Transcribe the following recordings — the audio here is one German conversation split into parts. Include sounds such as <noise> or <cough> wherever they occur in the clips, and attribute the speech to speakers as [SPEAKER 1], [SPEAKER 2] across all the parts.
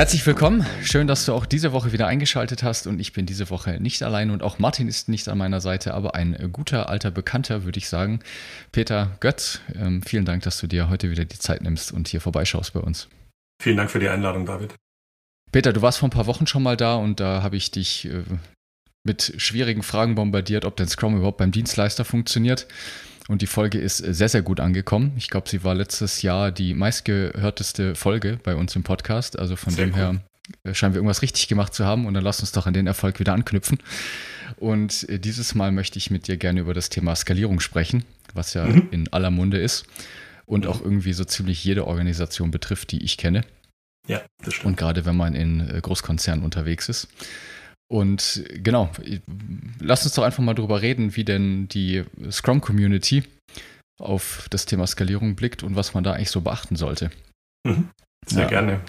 [SPEAKER 1] Herzlich willkommen. Schön, dass du auch diese Woche wieder eingeschaltet hast und ich bin diese Woche nicht allein und auch Martin ist nicht an meiner Seite, aber ein guter alter Bekannter, würde ich sagen. Peter Götz, ähm, vielen Dank, dass du dir heute wieder die Zeit nimmst und hier vorbeischaust bei uns.
[SPEAKER 2] Vielen Dank für die Einladung, David.
[SPEAKER 1] Peter, du warst vor ein paar Wochen schon mal da und da habe ich dich äh, mit schwierigen Fragen bombardiert, ob denn Scrum überhaupt beim Dienstleister funktioniert. Und die Folge ist sehr, sehr gut angekommen. Ich glaube, sie war letztes Jahr die meistgehörteste Folge bei uns im Podcast. Also von sehr dem cool. her äh, scheinen wir irgendwas richtig gemacht zu haben. Und dann lass uns doch an den Erfolg wieder anknüpfen. Und äh, dieses Mal möchte ich mit dir gerne über das Thema Skalierung sprechen, was ja mhm. in aller Munde ist und auch irgendwie so ziemlich jede Organisation betrifft, die ich kenne.
[SPEAKER 2] Ja, das stimmt.
[SPEAKER 1] Und gerade wenn man in äh, Großkonzernen unterwegs ist. Und genau, lass uns doch einfach mal drüber reden, wie denn die Scrum-Community auf das Thema Skalierung blickt und was man da eigentlich so beachten sollte.
[SPEAKER 2] Mhm. Sehr ja. gerne.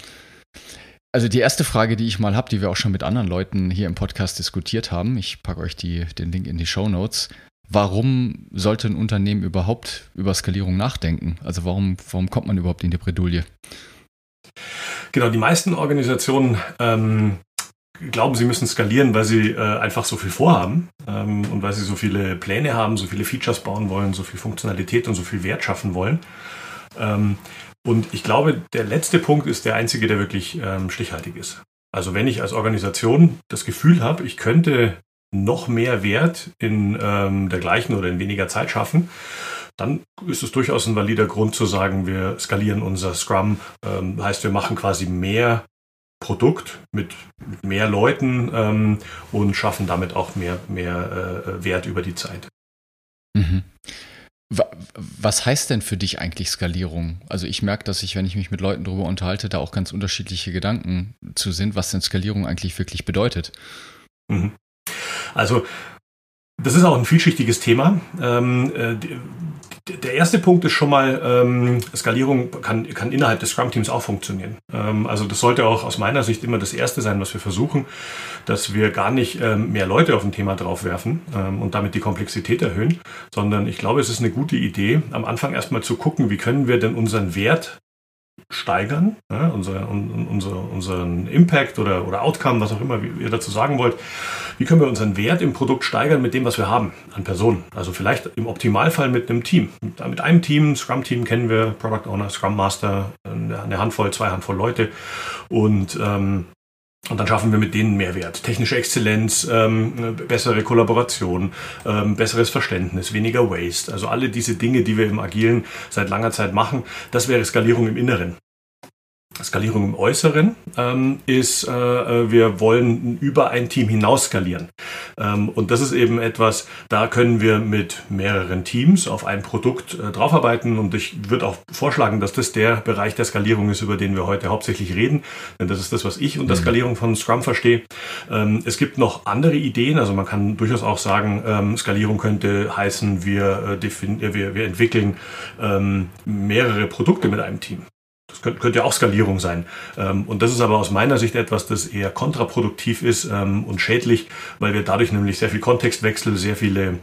[SPEAKER 1] Also die erste Frage, die ich mal habe, die wir auch schon mit anderen Leuten hier im Podcast diskutiert haben, ich packe euch die, den Link in die Show Notes. Warum sollte ein Unternehmen überhaupt über Skalierung nachdenken? Also warum, warum kommt man überhaupt in die Bredouille?
[SPEAKER 2] Genau, die meisten Organisationen ähm, glauben, sie müssen skalieren, weil sie äh, einfach so viel vorhaben ähm, und weil sie so viele Pläne haben, so viele Features bauen wollen, so viel Funktionalität und so viel Wert schaffen wollen. Ähm, und ich glaube, der letzte Punkt ist der einzige, der wirklich ähm, stichhaltig ist. Also wenn ich als Organisation das Gefühl habe, ich könnte noch mehr Wert in ähm, der gleichen oder in weniger Zeit schaffen, dann ist es durchaus ein valider Grund zu sagen, wir skalieren unser Scrum. Ähm, heißt, wir machen quasi mehr Produkt mit, mit mehr Leuten ähm, und schaffen damit auch mehr, mehr äh, Wert über die Zeit.
[SPEAKER 1] Mhm. Was heißt denn für dich eigentlich Skalierung? Also ich merke, dass ich, wenn ich mich mit Leuten darüber unterhalte, da auch ganz unterschiedliche Gedanken zu sind, was denn Skalierung eigentlich wirklich bedeutet.
[SPEAKER 2] Mhm. Also das ist auch ein vielschichtiges Thema. Ähm, äh, der erste Punkt ist schon mal, ähm, Skalierung kann, kann innerhalb des Scrum-Teams auch funktionieren. Ähm, also das sollte auch aus meiner Sicht immer das Erste sein, was wir versuchen, dass wir gar nicht ähm, mehr Leute auf ein Thema draufwerfen ähm, und damit die Komplexität erhöhen, sondern ich glaube, es ist eine gute Idee, am Anfang erstmal zu gucken, wie können wir denn unseren Wert steigern, ja, unser, unser, unseren Impact oder, oder Outcome, was auch immer ihr dazu sagen wollt. Wie können wir unseren Wert im Produkt steigern mit dem, was wir haben an Personen? Also vielleicht im Optimalfall mit einem Team. Mit, mit einem Team, Scrum-Team kennen wir, Product Owner, Scrum Master, eine Handvoll, zwei Handvoll Leute. Und ähm, und dann schaffen wir mit denen Mehrwert. Technische Exzellenz, ähm, bessere Kollaboration, ähm, besseres Verständnis, weniger Waste. Also alle diese Dinge, die wir im Agilen seit langer Zeit machen, das wäre Skalierung im Inneren. Skalierung im Äußeren ähm, ist, äh, äh, wir wollen über ein Team hinaus skalieren. Ähm, und das ist eben etwas, da können wir mit mehreren Teams auf ein Produkt äh, draufarbeiten. Und ich würde auch vorschlagen, dass das der Bereich der Skalierung ist, über den wir heute hauptsächlich reden. Denn das ist das, was ich unter mhm. Skalierung von Scrum verstehe. Ähm, es gibt noch andere Ideen. Also man kann durchaus auch sagen, ähm, Skalierung könnte heißen, wir, äh, wir, wir entwickeln ähm, mehrere Produkte mit einem Team. Könnte, könnte ja auch Skalierung sein. Ähm, und das ist aber aus meiner Sicht etwas, das eher kontraproduktiv ist ähm, und schädlich, weil wir dadurch nämlich sehr viel Kontextwechsel, sehr viele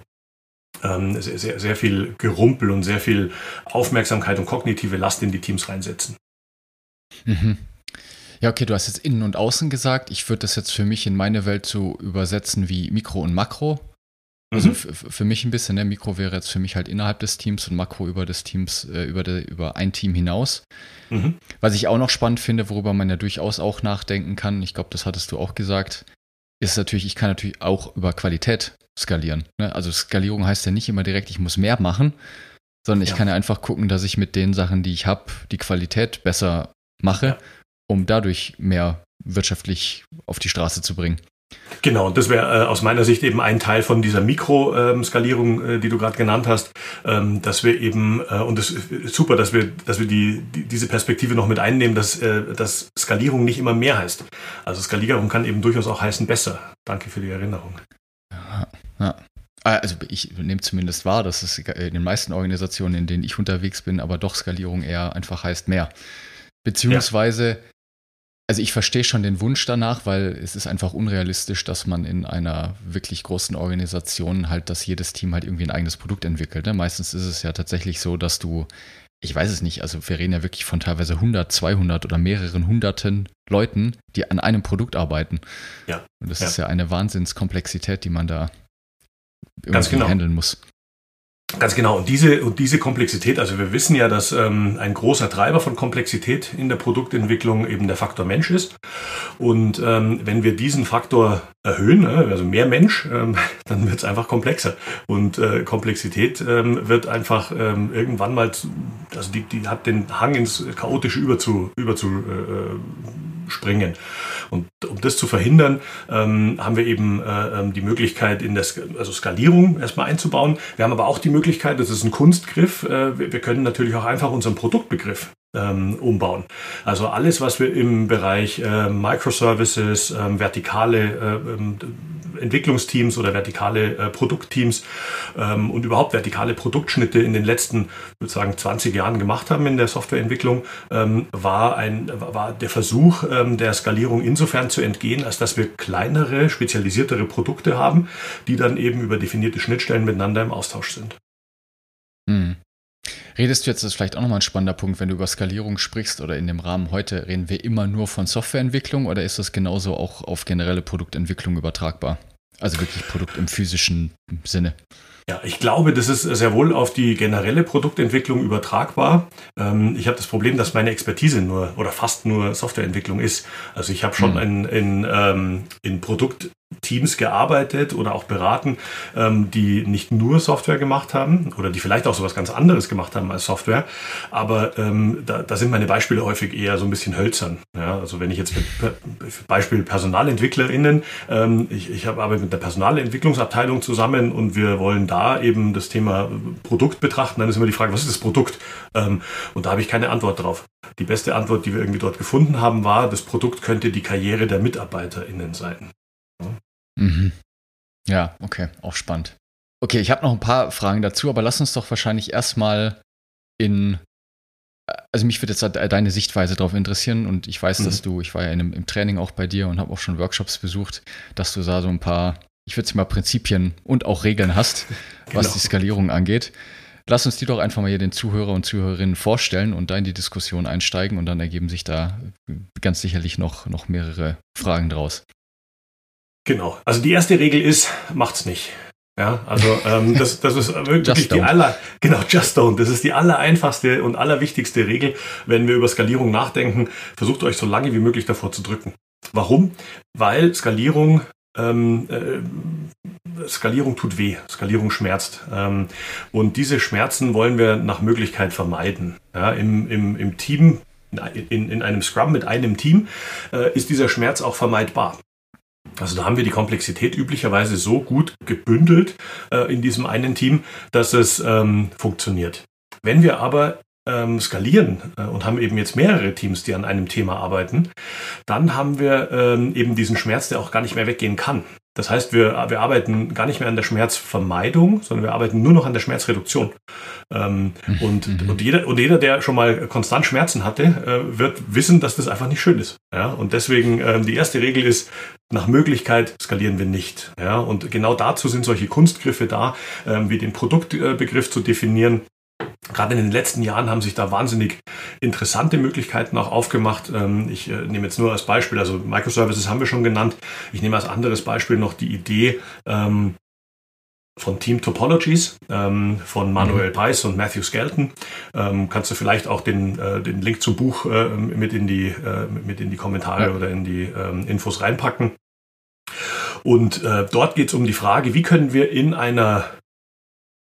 [SPEAKER 2] ähm, sehr, sehr, sehr viel Gerumpel und sehr viel Aufmerksamkeit und kognitive Last in die Teams reinsetzen.
[SPEAKER 1] Mhm. Ja, okay, du hast jetzt Innen und Außen gesagt. Ich würde das jetzt für mich in meine Welt so übersetzen wie Mikro und Makro. Also mhm. für mich ein bisschen, ne? Mikro wäre jetzt für mich halt innerhalb des Teams und Makro über des Teams, äh, über, de, über ein Team hinaus. Mhm. Was ich auch noch spannend finde, worüber man ja durchaus auch nachdenken kann, ich glaube, das hattest du auch gesagt, ist natürlich, ich kann natürlich auch über Qualität skalieren. Ne? Also Skalierung heißt ja nicht immer direkt, ich muss mehr machen, sondern ich ja. kann ja einfach gucken, dass ich mit den Sachen, die ich habe, die Qualität besser mache, ja. um dadurch mehr wirtschaftlich auf die Straße zu bringen.
[SPEAKER 2] Genau, und das wäre äh, aus meiner Sicht eben ein Teil von dieser Mikroskalierung, äh, die du gerade genannt hast, ähm, dass wir eben, äh, und es ist super, dass wir, dass wir die, die, diese Perspektive noch mit einnehmen, dass, äh, dass Skalierung nicht immer mehr heißt. Also Skalierung kann eben durchaus auch heißen besser. Danke für die Erinnerung.
[SPEAKER 1] Ja, ja. Ah, also ich nehme zumindest wahr, dass es in den meisten Organisationen, in denen ich unterwegs bin, aber doch Skalierung eher einfach heißt mehr. Beziehungsweise, ja. Also ich verstehe schon den Wunsch danach, weil es ist einfach unrealistisch, dass man in einer wirklich großen Organisation halt, dass jedes Team halt irgendwie ein eigenes Produkt entwickelt. Ne? Meistens ist es ja tatsächlich so, dass du, ich weiß es nicht, also wir reden ja wirklich von teilweise 100, 200 oder mehreren hunderten Leuten, die an einem Produkt arbeiten. Ja. Und das ja. ist ja eine Wahnsinnskomplexität, die man da
[SPEAKER 2] irgendwie genau. handeln muss. Ganz genau. Und diese, und diese Komplexität, also wir wissen ja, dass ähm, ein großer Treiber von Komplexität in der Produktentwicklung eben der Faktor Mensch ist. Und ähm, wenn wir diesen Faktor erhöhen, ne, also mehr Mensch, ähm, <laughs> dann wird es einfach komplexer. Und äh, Komplexität ähm, wird einfach ähm, irgendwann mal, also die, die hat den Hang ins Chaotische überzu, überzu äh, springen. Und um das zu verhindern, ähm, haben wir eben äh, ähm, die Möglichkeit, in der also Skalierung erstmal einzubauen. Wir haben aber auch die Möglichkeit, das ist ein Kunstgriff, äh, wir können natürlich auch einfach unseren Produktbegriff ähm, umbauen. Also alles, was wir im Bereich äh, Microservices, ähm, vertikale äh, Entwicklungsteams oder vertikale äh, Produktteams ähm, und überhaupt vertikale Produktschnitte in den letzten, würde sagen, 20 Jahren gemacht haben in der Softwareentwicklung, ähm, war, ein, war der Versuch ähm, der Skalierung insofern zu entgehen, als dass wir kleinere, spezialisiertere Produkte haben, die dann eben über definierte Schnittstellen miteinander im Austausch sind.
[SPEAKER 1] Hm. Redest du jetzt, das ist vielleicht auch nochmal ein spannender Punkt, wenn du über Skalierung sprichst oder in dem Rahmen heute, reden wir immer nur von Softwareentwicklung oder ist das genauso auch auf generelle Produktentwicklung übertragbar? Also wirklich Produkt im physischen Sinne.
[SPEAKER 2] Ja, ich glaube, das ist sehr wohl auf die generelle Produktentwicklung übertragbar. Ähm, ich habe das Problem, dass meine Expertise nur oder fast nur Softwareentwicklung ist. Also ich habe schon mhm. in, in, ähm, in Produkt Teams gearbeitet oder auch beraten, ähm, die nicht nur Software gemacht haben oder die vielleicht auch so was ganz anderes gemacht haben als Software. Aber ähm, da, da sind meine Beispiele häufig eher so ein bisschen hölzern. Ja, also wenn ich jetzt mit Beispiel PersonalentwicklerInnen, ähm, ich, ich arbeite mit der Personalentwicklungsabteilung zusammen und wir wollen da eben das Thema Produkt betrachten, dann ist immer die Frage, was ist das Produkt? Ähm, und da habe ich keine Antwort drauf. Die beste Antwort, die wir irgendwie dort gefunden haben, war, das Produkt könnte die Karriere der MitarbeiterInnen sein.
[SPEAKER 1] Mhm. Ja, okay, auch spannend. Okay, ich habe noch ein paar Fragen dazu, aber lass uns doch wahrscheinlich erstmal in. Also mich würde jetzt deine Sichtweise darauf interessieren und ich weiß, mhm. dass du, ich war ja einem, im Training auch bei dir und habe auch schon Workshops besucht, dass du da so ein paar, ich würde es mal Prinzipien und auch Regeln hast, <laughs> genau. was die Skalierung angeht. Lass uns die doch einfach mal hier den Zuhörer und Zuhörerinnen vorstellen und da in die Diskussion einsteigen und dann ergeben sich da ganz sicherlich noch, noch mehrere Fragen draus.
[SPEAKER 2] Genau. Also die erste Regel ist, macht's nicht. Ja, also ähm, <laughs> das, das ist wirklich die aller, genau, just don't. Das ist die aller einfachste und allerwichtigste Regel, wenn wir über Skalierung nachdenken. Versucht euch so lange wie möglich davor zu drücken. Warum? Weil Skalierung ähm, äh, Skalierung tut weh, Skalierung schmerzt. Ähm, und diese Schmerzen wollen wir nach Möglichkeit vermeiden. Ja, im, im, Im Team, in, in einem Scrum mit einem Team, äh, ist dieser Schmerz auch vermeidbar. Also da haben wir die Komplexität üblicherweise so gut gebündelt äh, in diesem einen Team, dass es ähm, funktioniert. Wenn wir aber ähm, skalieren äh, und haben eben jetzt mehrere Teams, die an einem Thema arbeiten, dann haben wir ähm, eben diesen Schmerz, der auch gar nicht mehr weggehen kann. Das heißt, wir, wir arbeiten gar nicht mehr an der Schmerzvermeidung, sondern wir arbeiten nur noch an der Schmerzreduktion. Ähm, mhm. und, mhm. und, jeder, und jeder, der schon mal konstant Schmerzen hatte, äh, wird wissen, dass das einfach nicht schön ist. Ja? Und deswegen ähm, die erste Regel ist, nach Möglichkeit skalieren wir nicht. Ja? Und genau dazu sind solche Kunstgriffe da, ähm, wie den Produktbegriff zu definieren Gerade in den letzten Jahren haben sich da wahnsinnig interessante Möglichkeiten auch aufgemacht. Ähm, ich äh, nehme jetzt nur als Beispiel, also Microservices haben wir schon genannt. Ich nehme als anderes Beispiel noch die Idee ähm, von Team Topologies ähm, von Manuel Peiss und Matthew Skelton. kannst du vielleicht auch den, äh, den Link zum Buch äh, mit, in die, mit in die Kommentare ja. oder in die Infos reinpacken. Und dort geht es um die Frage, wie können wir in einer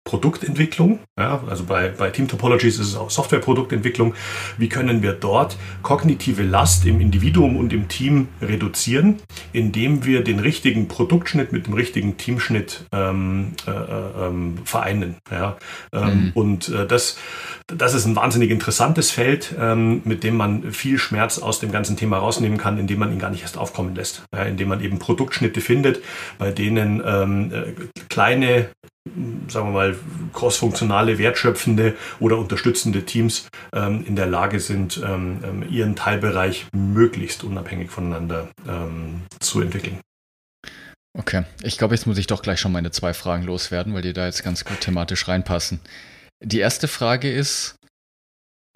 [SPEAKER 2] Produktentwicklung. Ja, also bei, bei Team Topologies ist es auch Softwareproduktentwicklung. Wie können wir dort kognitive Last im Individuum und im Team reduzieren, indem wir den richtigen Produktschnitt mit dem richtigen Teamschnitt ähm, äh, äh, ähm, vereinen. Ja, ähm, mhm. Und äh, das, das ist ein wahnsinnig interessantes Feld, ähm, mit dem man viel Schmerz aus dem ganzen Thema rausnehmen kann, indem man ihn gar nicht erst aufkommen lässt. Ja, indem man eben Produktschnitte findet, bei denen ähm, äh, kleine sagen wir mal, crossfunktionale, wertschöpfende oder unterstützende Teams ähm, in der Lage sind, ähm, ähm, ihren Teilbereich möglichst unabhängig voneinander ähm, zu entwickeln.
[SPEAKER 1] Okay, ich glaube, jetzt muss ich doch gleich schon meine zwei Fragen loswerden, weil die da jetzt ganz gut thematisch reinpassen. Die erste Frage ist,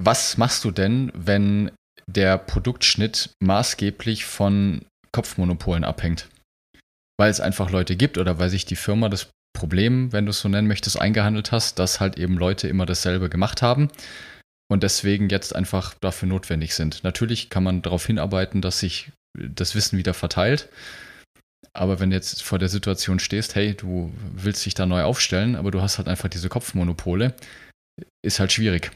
[SPEAKER 1] was machst du denn, wenn der Produktschnitt maßgeblich von Kopfmonopolen abhängt? Weil es einfach Leute gibt oder weil sich die Firma das Problem, wenn du es so nennen möchtest, eingehandelt hast, dass halt eben Leute immer dasselbe gemacht haben und deswegen jetzt einfach dafür notwendig sind. Natürlich kann man darauf hinarbeiten, dass sich das Wissen wieder verteilt. Aber wenn du jetzt vor der Situation stehst, hey, du willst dich da neu aufstellen, aber du hast halt einfach diese Kopfmonopole, ist halt schwierig.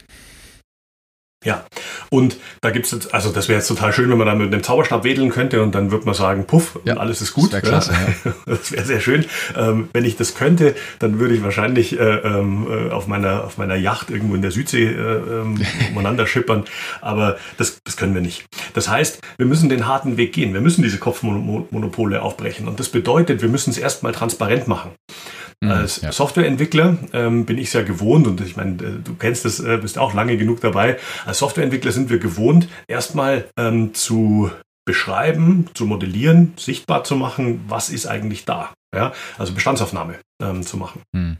[SPEAKER 2] Ja, und da gibt es jetzt, also das wäre jetzt total schön, wenn man da mit dem Zauberstab wedeln könnte und dann würde man sagen, puff, ja, und alles ist gut. <laughs>
[SPEAKER 1] Das wäre
[SPEAKER 2] ja. Das wäre sehr schön. Ähm, wenn ich das könnte, dann würde ich wahrscheinlich äh, ähm, äh, auf, meiner, auf meiner Yacht irgendwo in der Südsee äh, ähm, <laughs> umeinander schippern, aber das, das können wir nicht. Das heißt, wir müssen den harten Weg gehen. Wir müssen diese Kopfmonopole aufbrechen und das bedeutet, wir müssen es erstmal transparent machen. Mhm, Als ja. Softwareentwickler ähm, bin ich sehr gewohnt und ich meine, äh, du kennst das, äh, bist auch lange genug dabei. Als Softwareentwickler sind wir gewohnt, erstmal ähm, zu beschreiben, zu modellieren, sichtbar zu machen, was ist eigentlich da. Ja? Also Bestandsaufnahme ähm, zu machen. Mhm.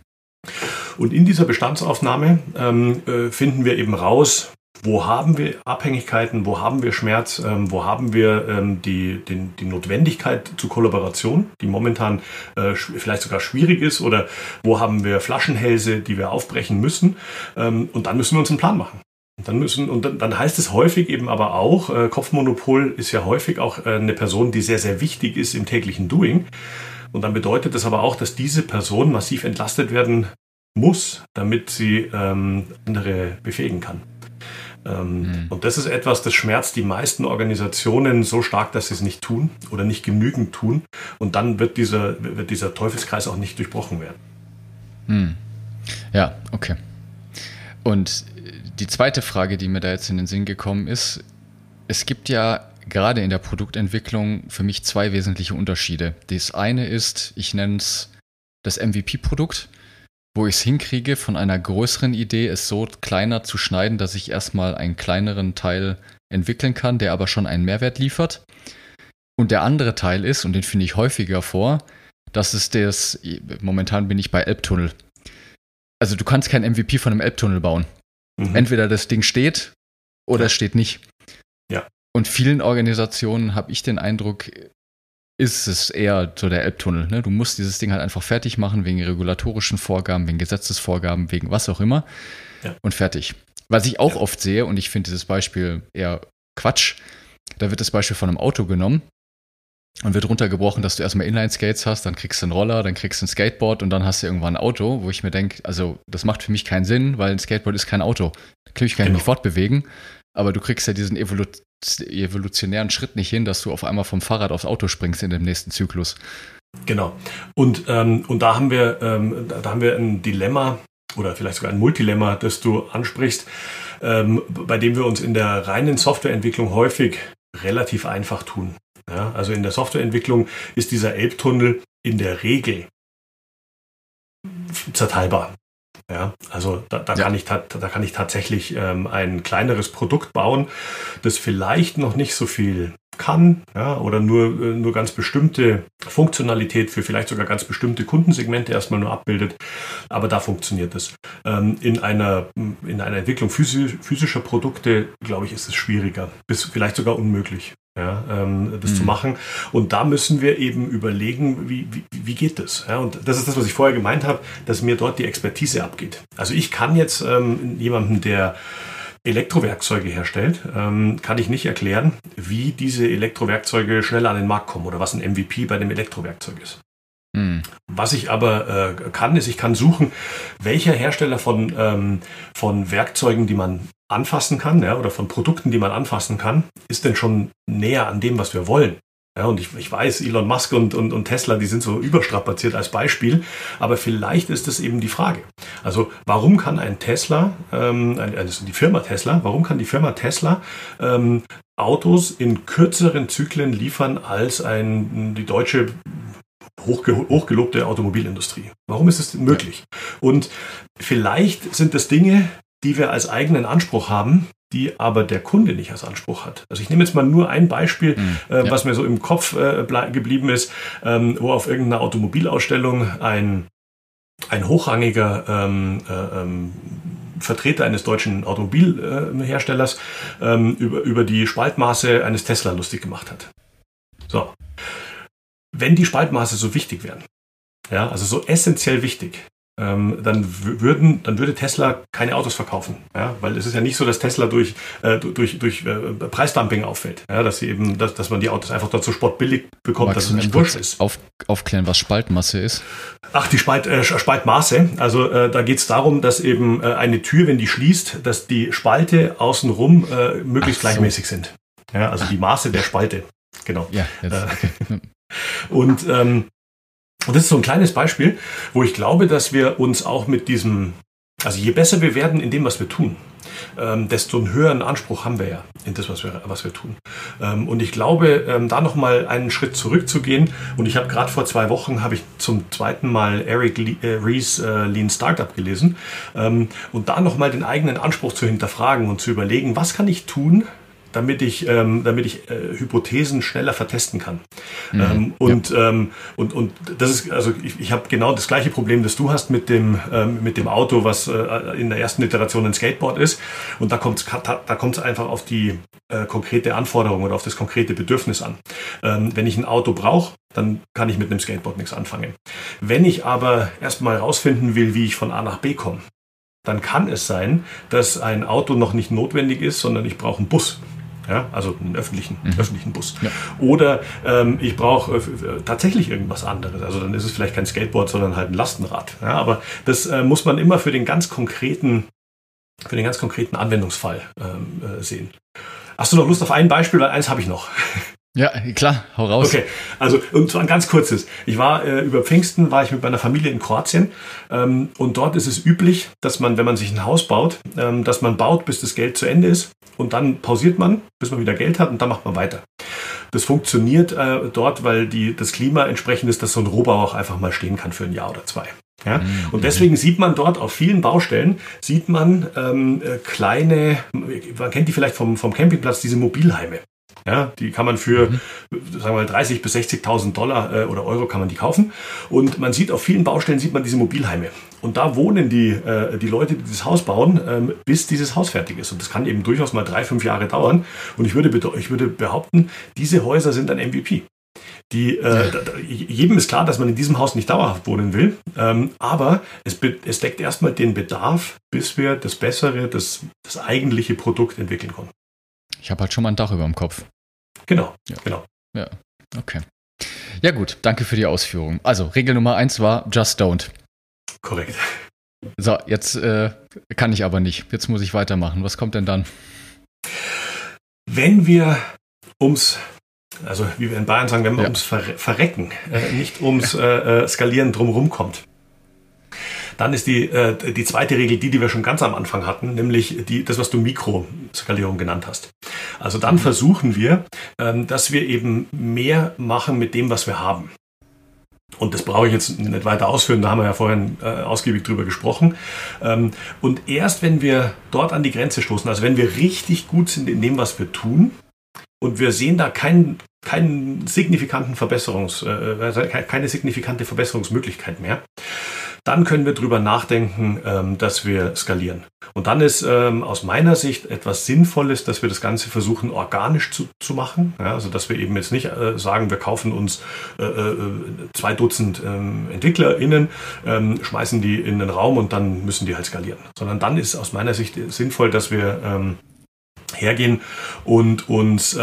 [SPEAKER 2] Und in dieser Bestandsaufnahme ähm, äh, finden wir eben raus, wo haben wir Abhängigkeiten, wo haben wir Schmerz, ähm, wo haben wir ähm, die, den, die Notwendigkeit zur Kollaboration, die momentan äh, vielleicht sogar schwierig ist, oder wo haben wir Flaschenhälse, die wir aufbrechen müssen. Ähm, und dann müssen wir uns einen Plan machen. Und dann müssen, und dann, dann heißt es häufig eben aber auch, äh, Kopfmonopol ist ja häufig auch äh, eine Person, die sehr, sehr wichtig ist im täglichen Doing. Und dann bedeutet das aber auch, dass diese Person massiv entlastet werden muss, damit sie ähm, andere befähigen kann. Ähm, mhm. Und das ist etwas, das schmerzt die meisten Organisationen so stark, dass sie es nicht tun oder nicht genügend tun. Und dann wird dieser, wird dieser Teufelskreis auch nicht durchbrochen werden.
[SPEAKER 1] Mhm. Ja, okay. Und die zweite Frage, die mir da jetzt in den Sinn gekommen ist, es gibt ja gerade in der Produktentwicklung für mich zwei wesentliche Unterschiede. Das eine ist, ich nenne es das MVP-Produkt wo ich es hinkriege, von einer größeren Idee es so kleiner zu schneiden, dass ich erstmal einen kleineren Teil entwickeln kann, der aber schon einen Mehrwert liefert. Und der andere Teil ist, und den finde ich häufiger vor, das ist das, momentan bin ich bei Elbtunnel. Also du kannst kein MVP von einem Elbtunnel bauen. Mhm. Entweder das Ding steht oder ja. es steht nicht.
[SPEAKER 2] Ja.
[SPEAKER 1] Und vielen Organisationen habe ich den Eindruck, ist es eher so der Elbtunnel. Ne? Du musst dieses Ding halt einfach fertig machen, wegen regulatorischen Vorgaben, wegen Gesetzesvorgaben, wegen was auch immer. Ja. Und fertig. Was ich auch ja. oft sehe, und ich finde dieses Beispiel eher Quatsch, da wird das Beispiel von einem Auto genommen und wird runtergebrochen, dass du erstmal Inline-Skates hast, dann kriegst du einen Roller, dann kriegst du ein Skateboard und dann hast du irgendwann ein Auto, wo ich mir denke, also das macht für mich keinen Sinn, weil ein Skateboard ist kein Auto. Natürlich kann ich genau. mich fortbewegen, aber du kriegst ja diesen Evolu evolutionären Schritt nicht hin, dass du auf einmal vom Fahrrad aufs Auto springst in dem nächsten Zyklus.
[SPEAKER 2] Genau. Und, ähm, und da haben wir, ähm, da haben wir ein Dilemma oder vielleicht sogar ein Multilemma, das du ansprichst, ähm, bei dem wir uns in der reinen Softwareentwicklung häufig relativ einfach tun. Ja, also in der Softwareentwicklung ist dieser Elbtunnel in der Regel zerteilbar. Ja, also da, da ja. kann ich da kann ich tatsächlich ähm, ein kleineres Produkt bauen, das vielleicht noch nicht so viel kann, ja, oder nur, äh, nur ganz bestimmte Funktionalität für vielleicht sogar ganz bestimmte Kundensegmente erstmal nur abbildet. Aber da funktioniert es. Ähm, in, einer, in einer Entwicklung physisch, physischer Produkte, glaube ich, ist es schwieriger, bis vielleicht sogar unmöglich ja, ähm, das mhm. zu machen. Und da müssen wir eben überlegen, wie, wie, wie geht das? Ja, und das ist das, was ich vorher gemeint habe, dass mir dort die Expertise abgeht. Also ich kann jetzt ähm, jemanden, der Elektrowerkzeuge herstellt, ähm, kann ich nicht erklären, wie diese Elektrowerkzeuge schneller an den Markt kommen oder was ein MVP bei dem Elektrowerkzeug ist. Hm. Was ich aber äh, kann, ist, ich kann suchen, welcher Hersteller von, ähm, von Werkzeugen, die man anfassen kann, ja, oder von Produkten, die man anfassen kann, ist denn schon näher an dem, was wir wollen. Ja, und ich, ich weiß, Elon Musk und, und, und Tesla, die sind so überstrapaziert als Beispiel, aber vielleicht ist das eben die Frage. Also warum kann ein Tesla, ähm, also die Firma Tesla, warum kann die Firma Tesla ähm, Autos in kürzeren Zyklen liefern als ein, die deutsche hochge hochgelobte Automobilindustrie. Warum ist es möglich? Und vielleicht sind das Dinge, die wir als eigenen Anspruch haben, die aber der Kunde nicht als Anspruch hat. Also ich nehme jetzt mal nur ein Beispiel, mhm, äh, ja. was mir so im Kopf äh, geblieben ist, ähm, wo auf irgendeiner Automobilausstellung ein, ein hochrangiger ähm, äh, ähm, Vertreter eines deutschen Automobilherstellers ähm, über, über die Spaltmaße eines Tesla lustig gemacht hat. So. Wenn die Spaltmaße so wichtig wären, ja, also so essentiell wichtig, ähm, dann würden, dann würde Tesla keine Autos verkaufen, ja, weil es ist ja nicht so, dass Tesla durch äh, durch durch äh, Preisdumping auffällt, ja, dass sie eben, dass, dass man die Autos einfach dort so spottbillig bekommt, Magst dass es ein Wurscht ist.
[SPEAKER 1] Auf, aufklären, was Spaltmasse ist?
[SPEAKER 2] Ach, die Spalt, äh, Spaltmaße. Also äh, da geht es darum, dass eben äh, eine Tür, wenn die schließt, dass die Spalte außenrum äh, möglichst Ach gleichmäßig so. sind. Ja, also die Maße der Spalte. Genau. Ja, jetzt, äh, okay. <laughs> Und ähm, und das ist so ein kleines Beispiel, wo ich glaube, dass wir uns auch mit diesem, also je besser wir werden in dem, was wir tun, ähm, desto einen höheren Anspruch haben wir ja in das, was wir, was wir tun. Ähm, und ich glaube, ähm, da nochmal einen Schritt zurückzugehen, und ich habe gerade vor zwei Wochen, habe ich zum zweiten Mal Eric Lee, äh, Rees äh, Lean Startup gelesen, ähm, und da nochmal den eigenen Anspruch zu hinterfragen und zu überlegen, was kann ich tun, damit ich, ähm, damit ich äh, Hypothesen schneller vertesten kann. Mhm, ähm, und, ja. ähm, und, und das ist, also ich, ich habe genau das gleiche Problem, das du hast mit dem, ähm, mit dem Auto, was äh, in der ersten Iteration ein Skateboard ist. Und da kommt es da kommt's einfach auf die äh, konkrete Anforderung oder auf das konkrete Bedürfnis an. Ähm, wenn ich ein Auto brauche, dann kann ich mit einem Skateboard nichts anfangen. Wenn ich aber erstmal herausfinden will, wie ich von A nach B komme, dann kann es sein, dass ein Auto noch nicht notwendig ist, sondern ich brauche einen Bus ja, also einen öffentlichen, mhm. öffentlichen Bus. Ja. Oder ähm, ich brauche äh, tatsächlich irgendwas anderes. Also dann ist es vielleicht kein Skateboard, sondern halt ein Lastenrad. Ja, aber das äh, muss man immer für den ganz konkreten, für den ganz konkreten Anwendungsfall ähm, äh, sehen. Hast du noch Lust auf ein Beispiel? Weil eins habe ich noch. <laughs>
[SPEAKER 1] Ja, klar, hau raus.
[SPEAKER 2] Okay, also und zwar ein ganz kurzes. Ich war äh, über Pfingsten, war ich mit meiner Familie in Kroatien ähm, und dort ist es üblich, dass man, wenn man sich ein Haus baut, ähm, dass man baut, bis das Geld zu Ende ist und dann pausiert man, bis man wieder Geld hat und dann macht man weiter. Das funktioniert äh, dort, weil die, das Klima entsprechend ist, dass so ein Rohbau auch einfach mal stehen kann für ein Jahr oder zwei. Ja? Mhm. Und deswegen sieht man dort auf vielen Baustellen, sieht man ähm, äh, kleine, man kennt die vielleicht vom, vom Campingplatz, diese Mobilheime. Ja, die kann man für, mhm. sagen wir mal, 30.000 bis 60.000 Dollar äh, oder Euro kann man die kaufen. Und man sieht auf vielen Baustellen sieht man diese Mobilheime. Und da wohnen die, äh, die Leute, die das Haus bauen, ähm, bis dieses Haus fertig ist. Und das kann eben durchaus mal drei, fünf Jahre dauern. Und ich würde, ich würde behaupten, diese Häuser sind ein MVP. Die, äh, jedem ist klar, dass man in diesem Haus nicht dauerhaft wohnen will, ähm, aber es, es deckt erstmal den Bedarf, bis wir das bessere, das, das eigentliche Produkt entwickeln konnten.
[SPEAKER 1] Ich habe halt schon mal ein Dach über dem Kopf.
[SPEAKER 2] Genau, ja. genau.
[SPEAKER 1] Ja, okay. Ja gut, danke für die Ausführung. Also Regel Nummer eins war Just Don't.
[SPEAKER 2] Korrekt.
[SPEAKER 1] So, jetzt äh, kann ich aber nicht. Jetzt muss ich weitermachen. Was kommt denn dann?
[SPEAKER 2] Wenn wir ums, also wie wir in Bayern sagen, wenn wir ja. ums Verrecken, äh, nicht ums äh, äh, Skalieren drumherum kommt, dann ist die, äh, die zweite Regel die, die wir schon ganz am Anfang hatten, nämlich die, das, was du Mikroskalierung genannt hast. Also dann mhm. versuchen wir, ähm, dass wir eben mehr machen mit dem, was wir haben. Und das brauche ich jetzt nicht weiter ausführen, da haben wir ja vorhin äh, ausgiebig drüber gesprochen. Ähm, und erst wenn wir dort an die Grenze stoßen, also wenn wir richtig gut sind in dem, was wir tun, und wir sehen da keinen, keinen signifikanten Verbesserungs, äh, also keine signifikante Verbesserungsmöglichkeit mehr, dann können wir darüber nachdenken, ähm, dass wir skalieren. Und dann ist ähm, aus meiner Sicht etwas Sinnvolles, dass wir das Ganze versuchen, organisch zu, zu machen. Ja, also dass wir eben jetzt nicht äh, sagen, wir kaufen uns äh, äh, zwei Dutzend ähm, EntwicklerInnen, ähm, schmeißen die in den Raum und dann müssen die halt skalieren. Sondern dann ist aus meiner Sicht sinnvoll, dass wir ähm, hergehen und uns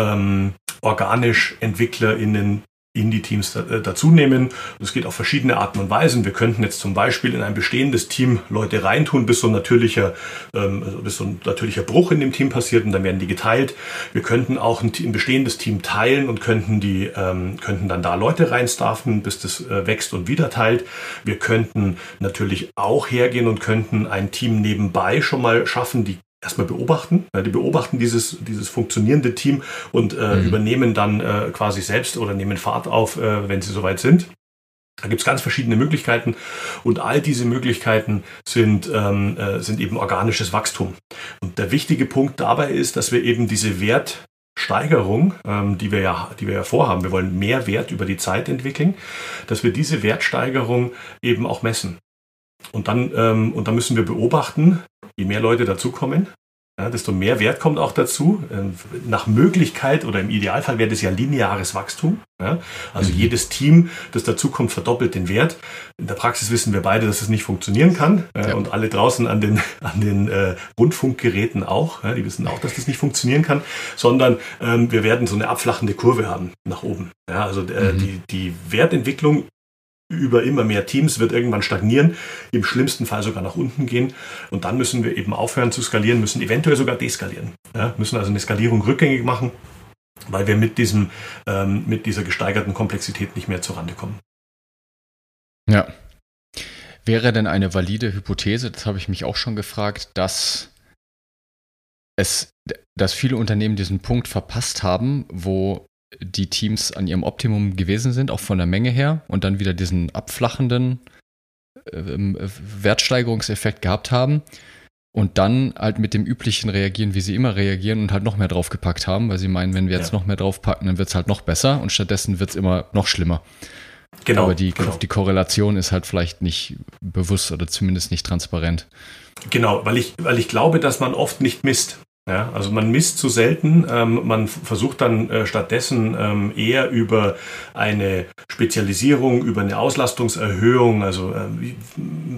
[SPEAKER 2] organisch EntwicklerInnen in die Teams äh, dazu nehmen. Das geht auf verschiedene Arten und Weisen. Wir könnten jetzt zum Beispiel in ein bestehendes Team Leute reintun, bis so ein natürlicher, ähm, also bis so ein natürlicher Bruch in dem Team passiert und dann werden die geteilt. Wir könnten auch ein, ein bestehendes Team teilen und könnten die, ähm, könnten dann da Leute reinstaffen, bis das äh, wächst und wieder teilt. Wir könnten natürlich auch hergehen und könnten ein Team nebenbei schon mal schaffen, die erstmal beobachten. Die beobachten dieses, dieses funktionierende Team und äh, mhm. übernehmen dann äh, quasi selbst oder nehmen Fahrt auf, äh, wenn sie soweit sind. Da gibt's ganz verschiedene Möglichkeiten und all diese Möglichkeiten sind, ähm, äh, sind eben organisches Wachstum. Und der wichtige Punkt dabei ist, dass wir eben diese Wertsteigerung, ähm, die, wir ja, die wir ja vorhaben, wir wollen mehr Wert über die Zeit entwickeln, dass wir diese Wertsteigerung eben auch messen. Und dann, ähm, und dann müssen wir beobachten, je mehr Leute dazukommen, ja, desto mehr Wert kommt auch dazu. Ähm, nach Möglichkeit oder im Idealfall wäre das ja lineares Wachstum. Ja? Also mhm. jedes Team, das dazukommt, verdoppelt den Wert. In der Praxis wissen wir beide, dass es das nicht funktionieren kann. Ja. Und alle draußen an den, <laughs> an den äh, Rundfunkgeräten auch. Ja? Die wissen auch, dass das nicht funktionieren kann. Sondern ähm, wir werden so eine abflachende Kurve haben nach oben. Ja? Also äh, mhm. die, die Wertentwicklung über immer mehr Teams wird irgendwann stagnieren, im schlimmsten Fall sogar nach unten gehen. Und dann müssen wir eben aufhören zu skalieren, müssen eventuell sogar deskalieren. Ja, müssen also eine Skalierung rückgängig machen, weil wir mit, diesem, ähm, mit dieser gesteigerten Komplexität nicht mehr zurande kommen.
[SPEAKER 1] Ja. Wäre denn eine valide Hypothese, das habe ich mich auch schon gefragt, dass es, dass viele Unternehmen diesen Punkt verpasst haben, wo die Teams an ihrem Optimum gewesen sind, auch von der Menge her, und dann wieder diesen abflachenden äh, Wertsteigerungseffekt gehabt haben und dann halt mit dem üblichen reagieren, wie sie immer reagieren und halt noch mehr draufgepackt haben, weil sie meinen, wenn wir jetzt ja. noch mehr draufpacken, dann wird es halt noch besser und stattdessen wird es immer noch schlimmer. Genau. Aber die, genau. die Korrelation ist halt vielleicht nicht bewusst oder zumindest nicht transparent.
[SPEAKER 2] Genau, weil ich, weil ich glaube, dass man oft nicht misst. Ja, also man misst zu selten, ähm, man versucht dann äh, stattdessen ähm, eher über eine Spezialisierung, über eine Auslastungserhöhung, also äh,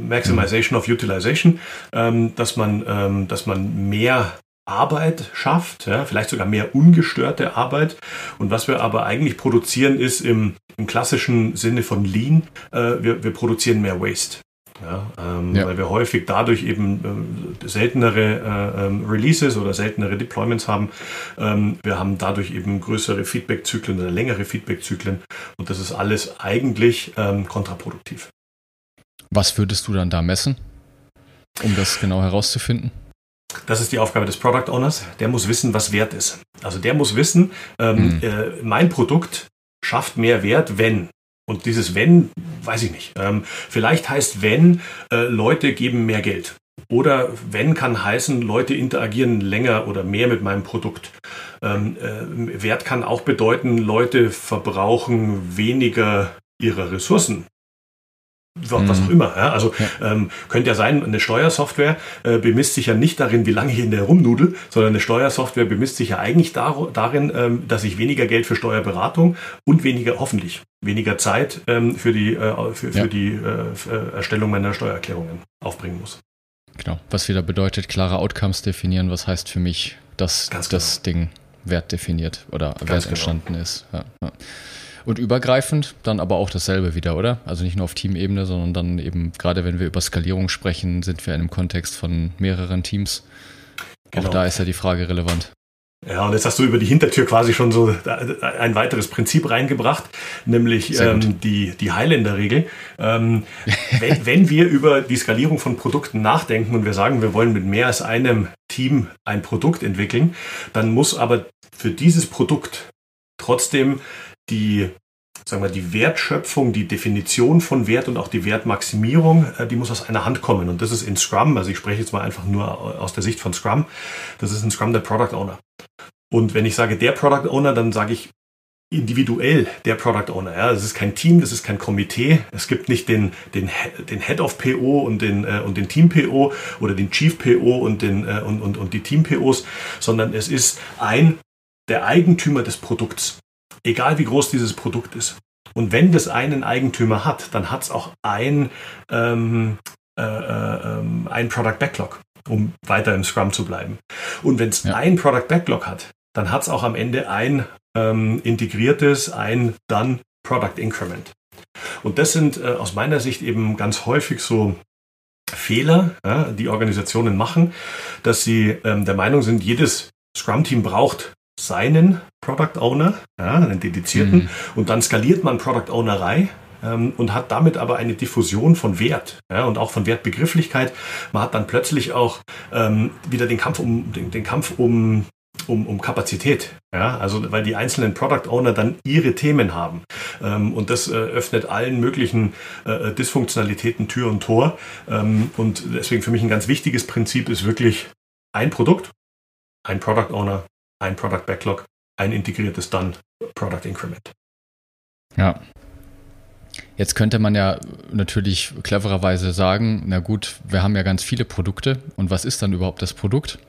[SPEAKER 2] Maximization of Utilization, ähm, dass man, ähm, dass man mehr Arbeit schafft, ja, vielleicht sogar mehr ungestörte Arbeit. Und was wir aber eigentlich produzieren, ist im, im klassischen Sinne von Lean, äh, wir, wir produzieren mehr Waste. Ja, ähm, ja. Weil wir häufig dadurch eben äh, seltenere äh, ähm, Releases oder seltenere Deployments haben. Ähm, wir haben dadurch eben größere Feedback-Zyklen oder längere Feedback-Zyklen. Und das ist alles eigentlich ähm, kontraproduktiv.
[SPEAKER 1] Was würdest du dann da messen, um das genau herauszufinden?
[SPEAKER 2] Das ist die Aufgabe des Product Owners. Der muss wissen, was wert ist. Also der muss wissen, ähm, mhm. äh, mein Produkt schafft mehr Wert, wenn und dieses wenn, weiß ich nicht. Ähm, vielleicht heißt wenn, äh, Leute geben mehr Geld. Oder wenn kann heißen, Leute interagieren länger oder mehr mit meinem Produkt. Ähm, äh, Wert kann auch bedeuten, Leute verbrauchen weniger ihrer Ressourcen was auch mhm. immer. Ja? Also ja. Ähm, könnte ja sein, eine Steuersoftware äh, bemisst sich ja nicht darin, wie lange ich in der rumnudel, sondern eine Steuersoftware bemisst sich ja eigentlich dar darin, ähm, dass ich weniger Geld für Steuerberatung und weniger, hoffentlich, weniger Zeit ähm, für die, äh, für, für ja. die äh, äh Erstellung meiner Steuererklärungen aufbringen muss.
[SPEAKER 1] Genau, was wieder bedeutet, klare Outcomes definieren, was heißt für mich, dass Ganz das genau. Ding Wert definiert oder Ganz Wert genau. entstanden ist. Ja, ja. Und übergreifend dann aber auch dasselbe wieder, oder? Also nicht nur auf Teamebene, sondern dann eben, gerade wenn wir über Skalierung sprechen, sind wir in einem Kontext von mehreren Teams. Genau. Auch da ist ja die Frage relevant.
[SPEAKER 2] Ja, und jetzt hast du über die Hintertür quasi schon so ein weiteres Prinzip reingebracht, nämlich ähm, die, die Highlander-Regel. Ähm, <laughs> wenn, wenn wir über die Skalierung von Produkten nachdenken und wir sagen, wir wollen mit mehr als einem Team ein Produkt entwickeln, dann muss aber für dieses Produkt trotzdem die, sagen wir, die Wertschöpfung, die Definition von Wert und auch die Wertmaximierung, äh, die muss aus einer Hand kommen. Und das ist in Scrum, also ich spreche jetzt mal einfach nur aus der Sicht von Scrum, das ist in Scrum der Product Owner. Und wenn ich sage der Product Owner, dann sage ich individuell der Product Owner. Ja, das ist kein Team, das ist kein Komitee. Es gibt nicht den, den, den Head of PO und den, äh, und den Team PO oder den Chief PO und, den, äh, und, und, und die Team POs, sondern es ist ein der Eigentümer des Produkts egal wie groß dieses Produkt ist. Und wenn das einen Eigentümer hat, dann hat es auch ein, ähm, äh, äh, ein Product Backlog, um weiter im Scrum zu bleiben. Und wenn es ja. ein Product Backlog hat, dann hat es auch am Ende ein ähm, integriertes, ein dann Product Increment. Und das sind äh, aus meiner Sicht eben ganz häufig so Fehler, ja, die Organisationen machen, dass sie ähm, der Meinung sind, jedes Scrum-Team braucht seinen Product Owner, ja, einen dedizierten, mhm. und dann skaliert man Product Ownerei ähm, und hat damit aber eine Diffusion von Wert ja, und auch von Wertbegrifflichkeit. Man hat dann plötzlich auch ähm, wieder den Kampf um den, den Kampf um um, um Kapazität. Ja, also weil die einzelnen Product Owner dann ihre Themen haben. Ähm, und das äh, öffnet allen möglichen äh, Dysfunktionalitäten Tür und Tor. Ähm, und deswegen für mich ein ganz wichtiges Prinzip ist wirklich ein Produkt, ein Product Owner, ein Product Backlog, ein integriertes dann Product Increment.
[SPEAKER 1] Ja. Jetzt könnte man ja natürlich clevererweise sagen, na gut, wir haben ja ganz viele Produkte und was ist dann überhaupt das Produkt?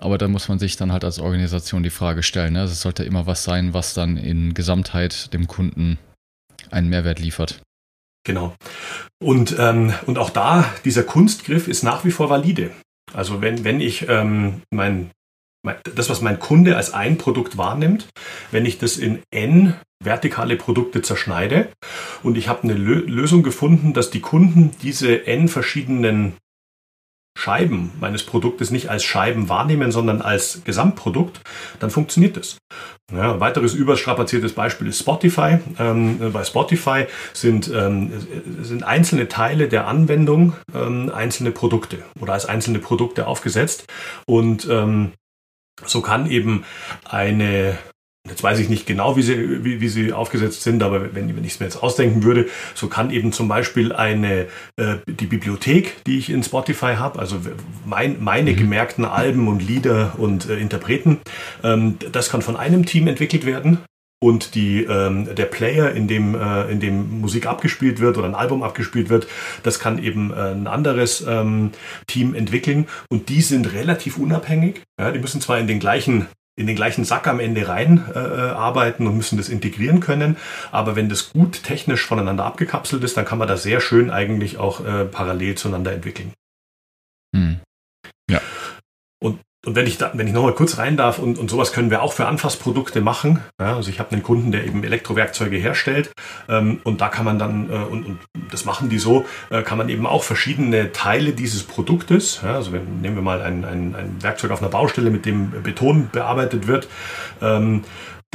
[SPEAKER 1] Aber da muss man sich dann halt als Organisation die Frage stellen. Ne? Es sollte immer was sein, was dann in Gesamtheit dem Kunden einen Mehrwert liefert.
[SPEAKER 2] Genau. Und, ähm, und auch da, dieser Kunstgriff ist nach wie vor valide. Also wenn, wenn ich ähm, mein, das, was mein Kunde als ein Produkt wahrnimmt, wenn ich das in N vertikale Produkte zerschneide und ich habe eine Lösung gefunden, dass die Kunden diese N verschiedenen Scheiben meines Produktes nicht als Scheiben wahrnehmen, sondern als Gesamtprodukt, dann funktioniert das. Ja, ein weiteres überstrapaziertes Beispiel ist Spotify. Ähm, bei Spotify sind, ähm, sind einzelne Teile der Anwendung ähm, einzelne Produkte oder als einzelne Produkte aufgesetzt. Und ähm, so kann eben eine Jetzt weiß ich nicht genau, wie sie, wie, wie sie aufgesetzt sind, aber wenn, wenn ich es mir jetzt ausdenken würde, so kann eben zum Beispiel eine äh, die Bibliothek, die ich in Spotify habe, also mein, meine mhm. gemerkten Alben und Lieder und äh, Interpreten, ähm, das kann von einem Team entwickelt werden und die, ähm, der Player, in dem, äh, in dem Musik abgespielt wird oder ein Album abgespielt wird, das kann eben äh, ein anderes ähm, Team entwickeln und die sind relativ unabhängig. Ja, die müssen zwar in den gleichen in den gleichen Sack am Ende rein äh, arbeiten und müssen das integrieren können. Aber wenn das gut technisch voneinander abgekapselt ist, dann kann man das sehr schön eigentlich auch äh, parallel zueinander entwickeln. Hm. Ja. Und wenn ich da, wenn ich nochmal kurz rein darf, und, und sowas können wir auch für Anfassprodukte machen. Ja, also ich habe einen Kunden, der eben Elektrowerkzeuge herstellt. Ähm, und da kann man dann, äh, und, und das machen die so, äh, kann man eben auch verschiedene Teile dieses Produktes, ja, also wenn, nehmen wir mal ein, ein, ein Werkzeug auf einer Baustelle, mit dem Beton bearbeitet wird, ähm,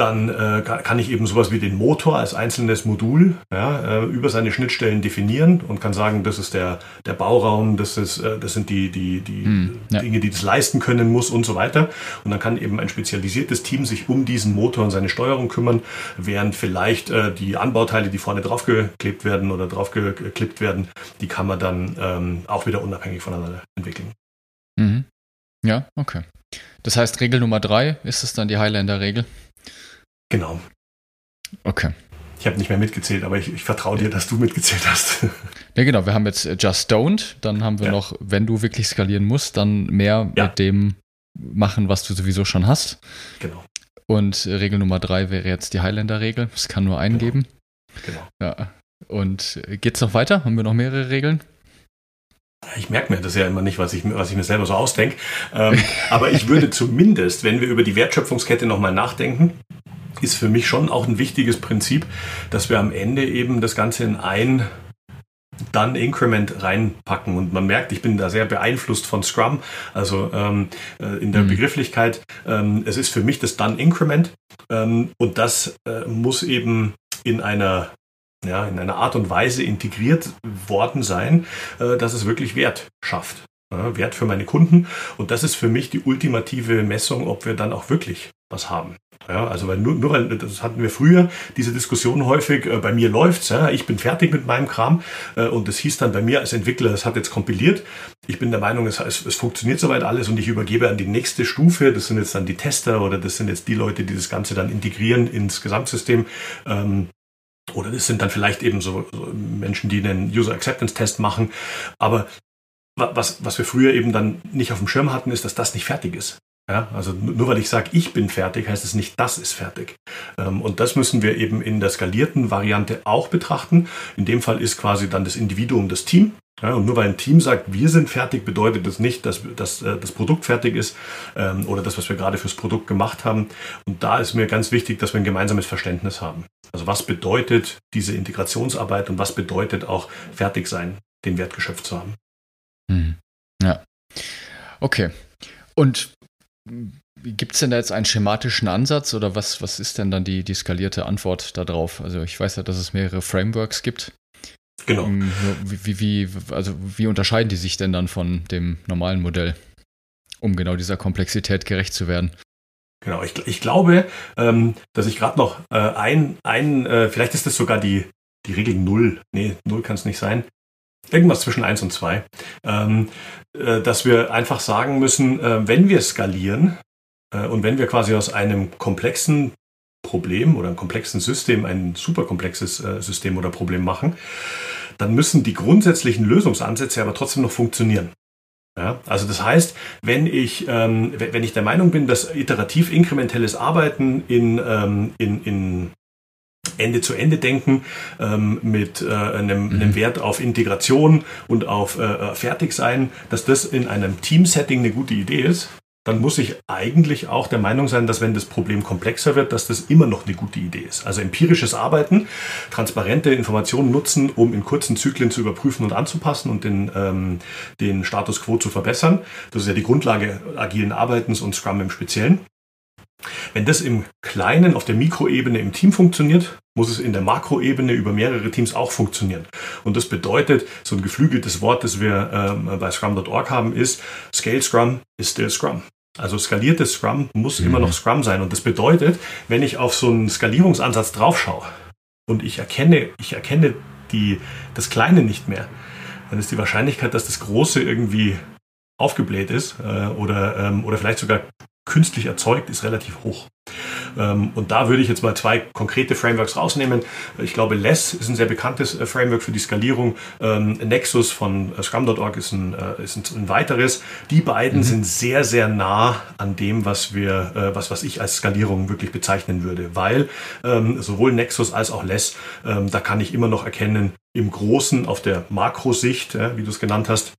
[SPEAKER 2] dann äh, kann ich eben sowas wie den Motor als einzelnes Modul ja, äh, über seine Schnittstellen definieren und kann sagen, das ist der, der Bauraum, das, ist, äh, das sind die, die, die hm, ja. Dinge, die das leisten können muss und so weiter. Und dann kann eben ein spezialisiertes Team sich um diesen Motor und seine Steuerung kümmern, während vielleicht äh, die Anbauteile, die vorne draufgeklebt werden oder draufgeklippt werden, die kann man dann ähm, auch wieder unabhängig voneinander entwickeln.
[SPEAKER 1] Mhm. Ja, okay. Das heißt, Regel Nummer drei ist es dann die Highlander-Regel?
[SPEAKER 2] Genau.
[SPEAKER 1] Okay.
[SPEAKER 2] Ich habe nicht mehr mitgezählt, aber ich, ich vertraue dir, dass du mitgezählt hast. <laughs>
[SPEAKER 1] Ja, genau. Wir haben jetzt Just Don't. Dann haben wir ja. noch, wenn du wirklich skalieren musst, dann mehr ja. mit dem machen, was du sowieso schon hast.
[SPEAKER 2] Genau.
[SPEAKER 1] Und Regel Nummer drei wäre jetzt die Highlander-Regel. Es kann nur einen genau. geben. Genau. Ja. Und geht's noch weiter? Haben wir noch mehrere Regeln?
[SPEAKER 2] Ich merke mir das ja immer nicht, was ich, was ich mir selber so ausdenke. Ähm, <laughs> aber ich würde zumindest, wenn wir über die Wertschöpfungskette nochmal nachdenken, ist für mich schon auch ein wichtiges Prinzip, dass wir am Ende eben das Ganze in ein dann Increment reinpacken. Und man merkt, ich bin da sehr beeinflusst von Scrum, also ähm, äh, in der mhm. Begrifflichkeit. Ähm, es ist für mich das dann Increment ähm, und das äh, muss eben in einer ja, in einer Art und Weise integriert worden sein, äh, dass es wirklich Wert schafft. Ja, Wert für meine Kunden. Und das ist für mich die ultimative Messung, ob wir dann auch wirklich was haben. Ja, also weil nur, nur weil, das hatten wir früher, diese Diskussion häufig, äh, bei mir läuft's, ja, ich bin fertig mit meinem Kram äh, und das hieß dann bei mir als Entwickler, es hat jetzt kompiliert. Ich bin der Meinung, es, es, es, funktioniert soweit alles und ich übergebe an die nächste Stufe, das sind jetzt dann die Tester oder das sind jetzt die Leute, die das Ganze dann integrieren ins Gesamtsystem. Ähm, oder das sind dann vielleicht eben so, so Menschen, die einen User Acceptance Test machen. Aber was, was wir früher eben dann nicht auf dem Schirm hatten, ist, dass das nicht fertig ist. Ja, also nur weil ich sage, ich bin fertig, heißt es nicht, das ist fertig. Ähm, und das müssen wir eben in der skalierten Variante auch betrachten. In dem Fall ist quasi dann das Individuum das Team Ja, und nur weil ein Team sagt, wir sind fertig, bedeutet das nicht, dass, dass äh, das Produkt fertig ist ähm, oder das, was wir gerade fürs Produkt gemacht haben. Und da ist mir ganz wichtig, dass wir ein gemeinsames Verständnis haben. Also was bedeutet diese Integrationsarbeit und was bedeutet auch fertig sein, den Wert geschöpft zu haben.
[SPEAKER 1] Hm. Ja. Okay. Und Gibt es denn da jetzt einen schematischen Ansatz oder was, was ist denn dann die, die skalierte Antwort darauf? Also ich weiß ja, dass es mehrere Frameworks gibt. Genau. Ähm, wie, wie, also wie unterscheiden die sich denn dann von dem normalen Modell, um genau dieser Komplexität gerecht zu werden?
[SPEAKER 2] Genau, ich, ich glaube, ähm, dass ich gerade noch äh, ein, ein äh, vielleicht ist das sogar die, die Regel 0. Nee, 0 kann es nicht sein. Irgendwas zwischen 1 und 2. Ähm, äh, dass wir einfach sagen müssen, äh, wenn wir skalieren äh, und wenn wir quasi aus einem komplexen Problem oder einem komplexen System ein superkomplexes äh, System oder Problem machen, dann müssen die grundsätzlichen Lösungsansätze aber trotzdem noch funktionieren. Ja, also das heißt, wenn ich, ähm, wenn ich der Meinung bin, dass iterativ inkrementelles Arbeiten in, ähm, in, in Ende-zu-Ende-Denken ähm, mit äh, einem, mhm. einem, Wert auf Integration und auf äh, äh Fertigsein, dass das in einem Team-Setting eine gute Idee ist, dann muss ich eigentlich auch der Meinung sein, dass wenn das Problem komplexer wird, dass das immer noch eine gute Idee ist. Also empirisches Arbeiten, transparente Informationen nutzen, um in kurzen Zyklen zu überprüfen und anzupassen und den, ähm, den Status quo zu verbessern. Das ist ja die Grundlage agilen Arbeitens und Scrum im Speziellen. Wenn das im Kleinen auf der Mikroebene im Team funktioniert, muss es in der Makroebene über mehrere Teams auch funktionieren. Und das bedeutet, so ein geflügeltes Wort, das wir ähm, bei Scrum.org haben, ist Scale Scrum is still Scrum. Also skaliertes Scrum muss mhm. immer noch Scrum sein. Und das bedeutet, wenn ich auf so einen Skalierungsansatz draufschaue und ich erkenne, ich erkenne die, das Kleine nicht mehr, dann ist die Wahrscheinlichkeit, dass das Große irgendwie aufgebläht ist äh, oder, ähm, oder vielleicht sogar künstlich erzeugt, ist relativ hoch. Ähm, und da würde ich jetzt mal zwei konkrete Frameworks rausnehmen. Ich glaube, Less ist ein sehr bekanntes äh, Framework für die Skalierung. Ähm, Nexus von äh, Scrum.org ist, ein, äh, ist ein, weiteres. Die beiden mhm. sind sehr, sehr nah an dem, was wir, was, was ich als Skalierung wirklich bezeichnen würde, weil ähm, sowohl Nexus als auch Less, da kann ich immer noch erkennen, im Großen auf der Makrosicht, wie du es genannt hast,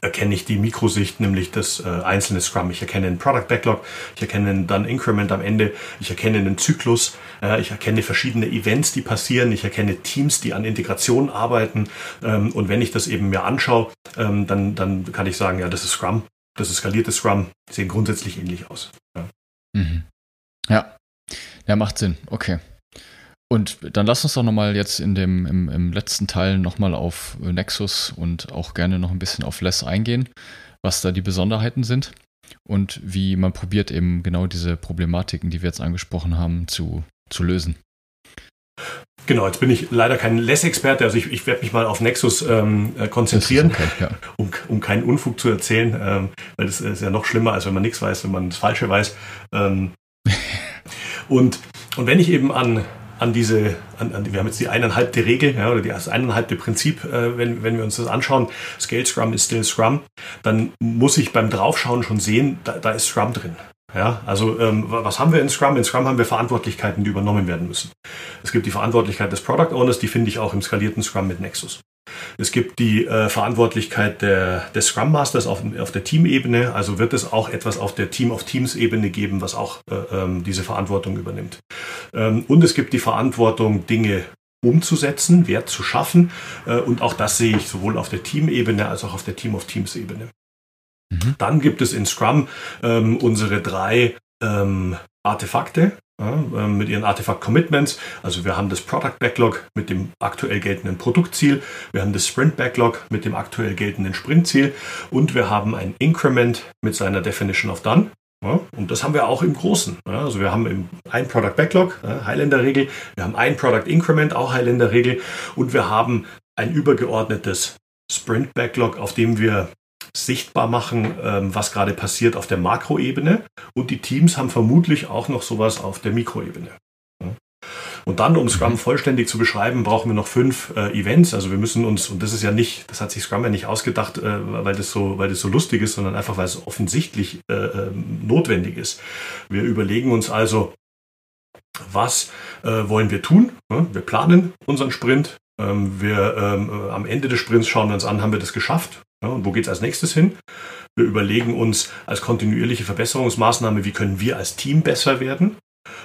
[SPEAKER 2] erkenne ich die Mikrosicht, nämlich das äh, einzelne Scrum. Ich erkenne einen Product Backlog, ich erkenne dann Increment am Ende, ich erkenne einen Zyklus, äh, ich erkenne verschiedene Events, die passieren, ich erkenne Teams, die an Integration arbeiten. Ähm, und wenn ich das eben mir anschaue, ähm, dann, dann kann ich sagen, ja, das ist Scrum, das ist skaliertes Scrum, sehen grundsätzlich ähnlich aus.
[SPEAKER 1] Ja. Mhm. ja. ja, macht Sinn. Okay. Und dann lass uns doch nochmal jetzt in dem, im, im letzten Teil nochmal auf Nexus und auch gerne noch ein bisschen auf Less eingehen, was da die Besonderheiten sind und wie man probiert eben genau diese Problematiken, die wir jetzt angesprochen haben, zu, zu lösen.
[SPEAKER 2] Genau, jetzt bin ich leider kein Less-Experte, also ich, ich werde mich mal auf Nexus ähm, äh, konzentrieren, okay, ja. um, um keinen Unfug zu erzählen, ähm, weil das ist ja noch schlimmer, als wenn man nichts weiß, wenn man das Falsche weiß. Ähm, <laughs> und, und wenn ich eben an an diese, an, an, wir haben jetzt die eineinhalbte Regel, ja, oder das eineinhalbte Prinzip, äh, wenn, wenn wir uns das anschauen, Scale Scrum ist still Scrum, dann muss ich beim Draufschauen schon sehen, da, da ist Scrum drin. Ja, also ähm, was haben wir in Scrum? In Scrum haben wir Verantwortlichkeiten, die übernommen werden müssen. Es gibt die Verantwortlichkeit des Product Owners, die finde ich auch im skalierten Scrum mit Nexus. Es gibt die äh, Verantwortlichkeit der, des Scrum Masters auf, auf der Teamebene. Also wird es auch etwas auf der Team of Teams Ebene geben, was auch äh, ähm, diese Verantwortung übernimmt. Ähm, und es gibt die Verantwortung, Dinge umzusetzen, Wert zu schaffen. Äh, und auch das sehe ich sowohl auf der Teamebene als auch auf der Team of Teams Ebene. Mhm. Dann gibt es in Scrum ähm, unsere drei ähm, Artefakte, ja, ähm, mit ihren Artefakt Commitments. Also wir haben das Product Backlog mit dem aktuell geltenden Produktziel, wir haben das Sprint Backlog mit dem aktuell geltenden Sprintziel und wir haben ein Increment mit seiner Definition of Done. Ja, und das haben wir auch im Großen. Ja, also wir haben ein Product Backlog, Highlander-Regel, wir haben ein Product Increment, auch Highlander-Regel, und wir haben ein übergeordnetes Sprint Backlog, auf dem wir sichtbar machen, ähm, was gerade passiert auf der Makroebene. Und die Teams haben vermutlich auch noch sowas auf der Mikroebene. Und dann, um Scrum mhm. vollständig zu beschreiben, brauchen wir noch fünf äh, Events. Also wir müssen uns, und das ist ja nicht, das hat sich Scrum ja nicht ausgedacht, äh, weil, das so, weil das so lustig ist, sondern einfach, weil es offensichtlich äh, ähm, notwendig ist. Wir überlegen uns also, was äh, wollen wir tun? Wir planen unseren Sprint, Ähm, wir ähm, äh, am Ende des Sprints schauen wir uns an, haben wir das geschafft? Ja, und wo geht es als nächstes hin? Wir überlegen uns als kontinuierliche Verbesserungsmaßnahme, wie können wir als Team besser werden?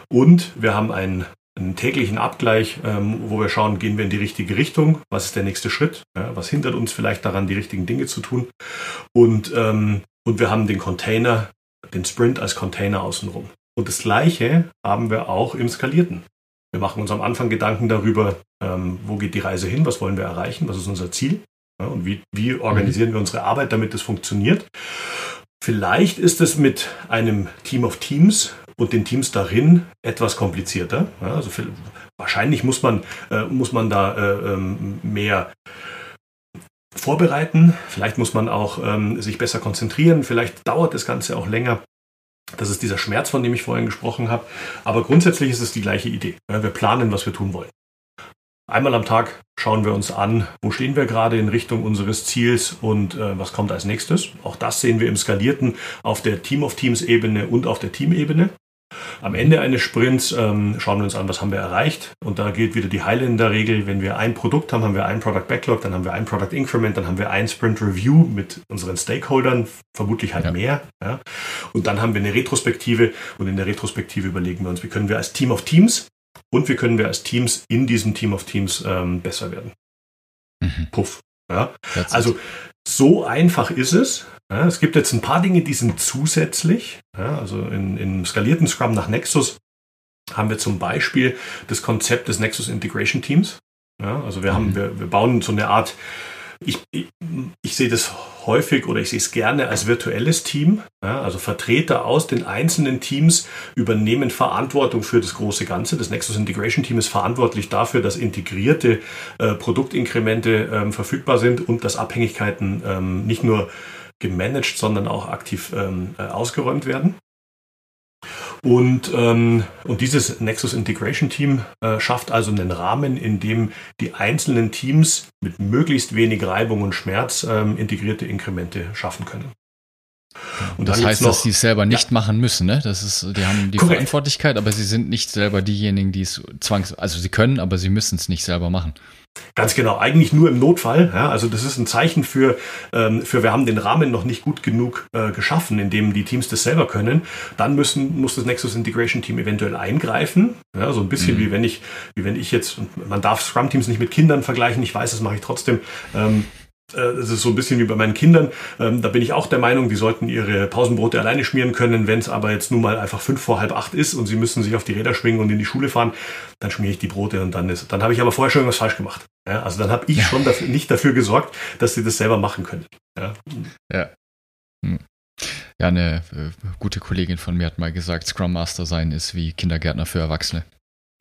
[SPEAKER 2] Und wir haben einen, einen täglichen Abgleich, ähm, wo wir schauen, gehen wir in die richtige Richtung? Was ist der nächste Schritt? Ja, was hindert uns vielleicht daran, die richtigen Dinge zu tun? Und, ähm, und wir haben den Container, den Sprint als Container außenrum. Und das Gleiche haben wir auch im Skalierten. Wir machen uns am Anfang Gedanken darüber, ähm, wo geht die Reise hin, was wollen wir erreichen, was ist unser Ziel und wie, wie organisieren wir unsere Arbeit, damit das funktioniert. Vielleicht ist es mit einem Team of Teams und den Teams darin etwas komplizierter. Also für, wahrscheinlich muss man, äh, muss man da äh, ähm, mehr vorbereiten. Vielleicht muss man auch ähm, sich besser konzentrieren. Vielleicht dauert das Ganze auch länger. Das ist dieser Schmerz, von dem ich vorhin gesprochen habe. Aber grundsätzlich ist es die gleiche Idee. Wir planen, was wir tun wollen. Einmal am Tag schauen wir uns an, wo stehen wir gerade in Richtung unseres Ziels und äh, was kommt als nächstes. Auch das sehen wir im Skalierten auf der Team of Teams Ebene und auf der Teamebene. Am Ende eines Sprints ähm, schauen wir uns an, was haben wir erreicht. Und da gilt wieder die Highlander-Regel. Wenn wir ein Produkt haben, haben wir ein Product Backlog, dann haben wir ein Product Increment, dann haben wir ein Sprint Review mit unseren Stakeholdern, vermutlich halt ja. mehr. Ja. Und dann haben wir eine Retrospektive und in der Retrospektive überlegen wir uns, wie können wir als Team of Teams und wie können wir als Teams in diesem Team of Teams ähm, besser werden. Mhm. Puff. Ja. Also so einfach ist es. Ja, es gibt jetzt ein paar Dinge, die sind zusätzlich. Ja, also in, in skalierten Scrum nach Nexus haben wir zum Beispiel das Konzept des Nexus Integration Teams. Ja, also wir mhm. haben, wir, wir bauen so eine Art, ich, ich, ich sehe das häufig oder ich sehe es gerne als virtuelles Team. Ja, also Vertreter aus den einzelnen Teams übernehmen Verantwortung für das große Ganze. Das Nexus Integration Team ist verantwortlich dafür, dass integrierte äh, Produktinkremente ähm, verfügbar sind und dass Abhängigkeiten ähm, nicht nur gemanagt, sondern auch aktiv ähm, äh, ausgeräumt werden. Und, ähm, und dieses Nexus Integration Team äh, schafft also einen Rahmen, in dem die einzelnen Teams mit möglichst wenig Reibung und Schmerz ähm, integrierte Inkremente schaffen können.
[SPEAKER 1] Und das heißt, noch, dass sie es selber nicht ja. machen müssen, ne? Das ist, die haben die Korrekt. Verantwortlichkeit, aber sie sind nicht selber diejenigen, die es zwangs, also sie können, aber sie müssen es nicht selber machen.
[SPEAKER 2] Ganz genau, eigentlich nur im Notfall. Ja, also das ist ein Zeichen für, ähm, für wir haben den Rahmen noch nicht gut genug äh, geschaffen, in dem die Teams das selber können. Dann müssen, muss das Nexus Integration Team eventuell eingreifen. Ja, so ein bisschen mhm. wie wenn ich, wie wenn ich jetzt, man darf Scrum Teams nicht mit Kindern vergleichen, ich weiß, das mache ich trotzdem. Ähm, es äh, ist so ein bisschen wie bei meinen Kindern. Ähm, da bin ich auch der Meinung, die sollten ihre Pausenbrote alleine schmieren können. Wenn es aber jetzt nun mal einfach fünf vor halb acht ist und sie müssen sich auf die Räder schwingen und in die Schule fahren, dann schmiere ich die Brote und dann ist. Dann habe ich aber vorher schon irgendwas falsch gemacht. Ja, also dann habe ich schon dafür, nicht dafür gesorgt, dass sie das selber machen können. Ja.
[SPEAKER 1] ja. Hm. Ja, eine äh, gute Kollegin von mir hat mal gesagt, Scrum Master sein ist wie Kindergärtner für Erwachsene.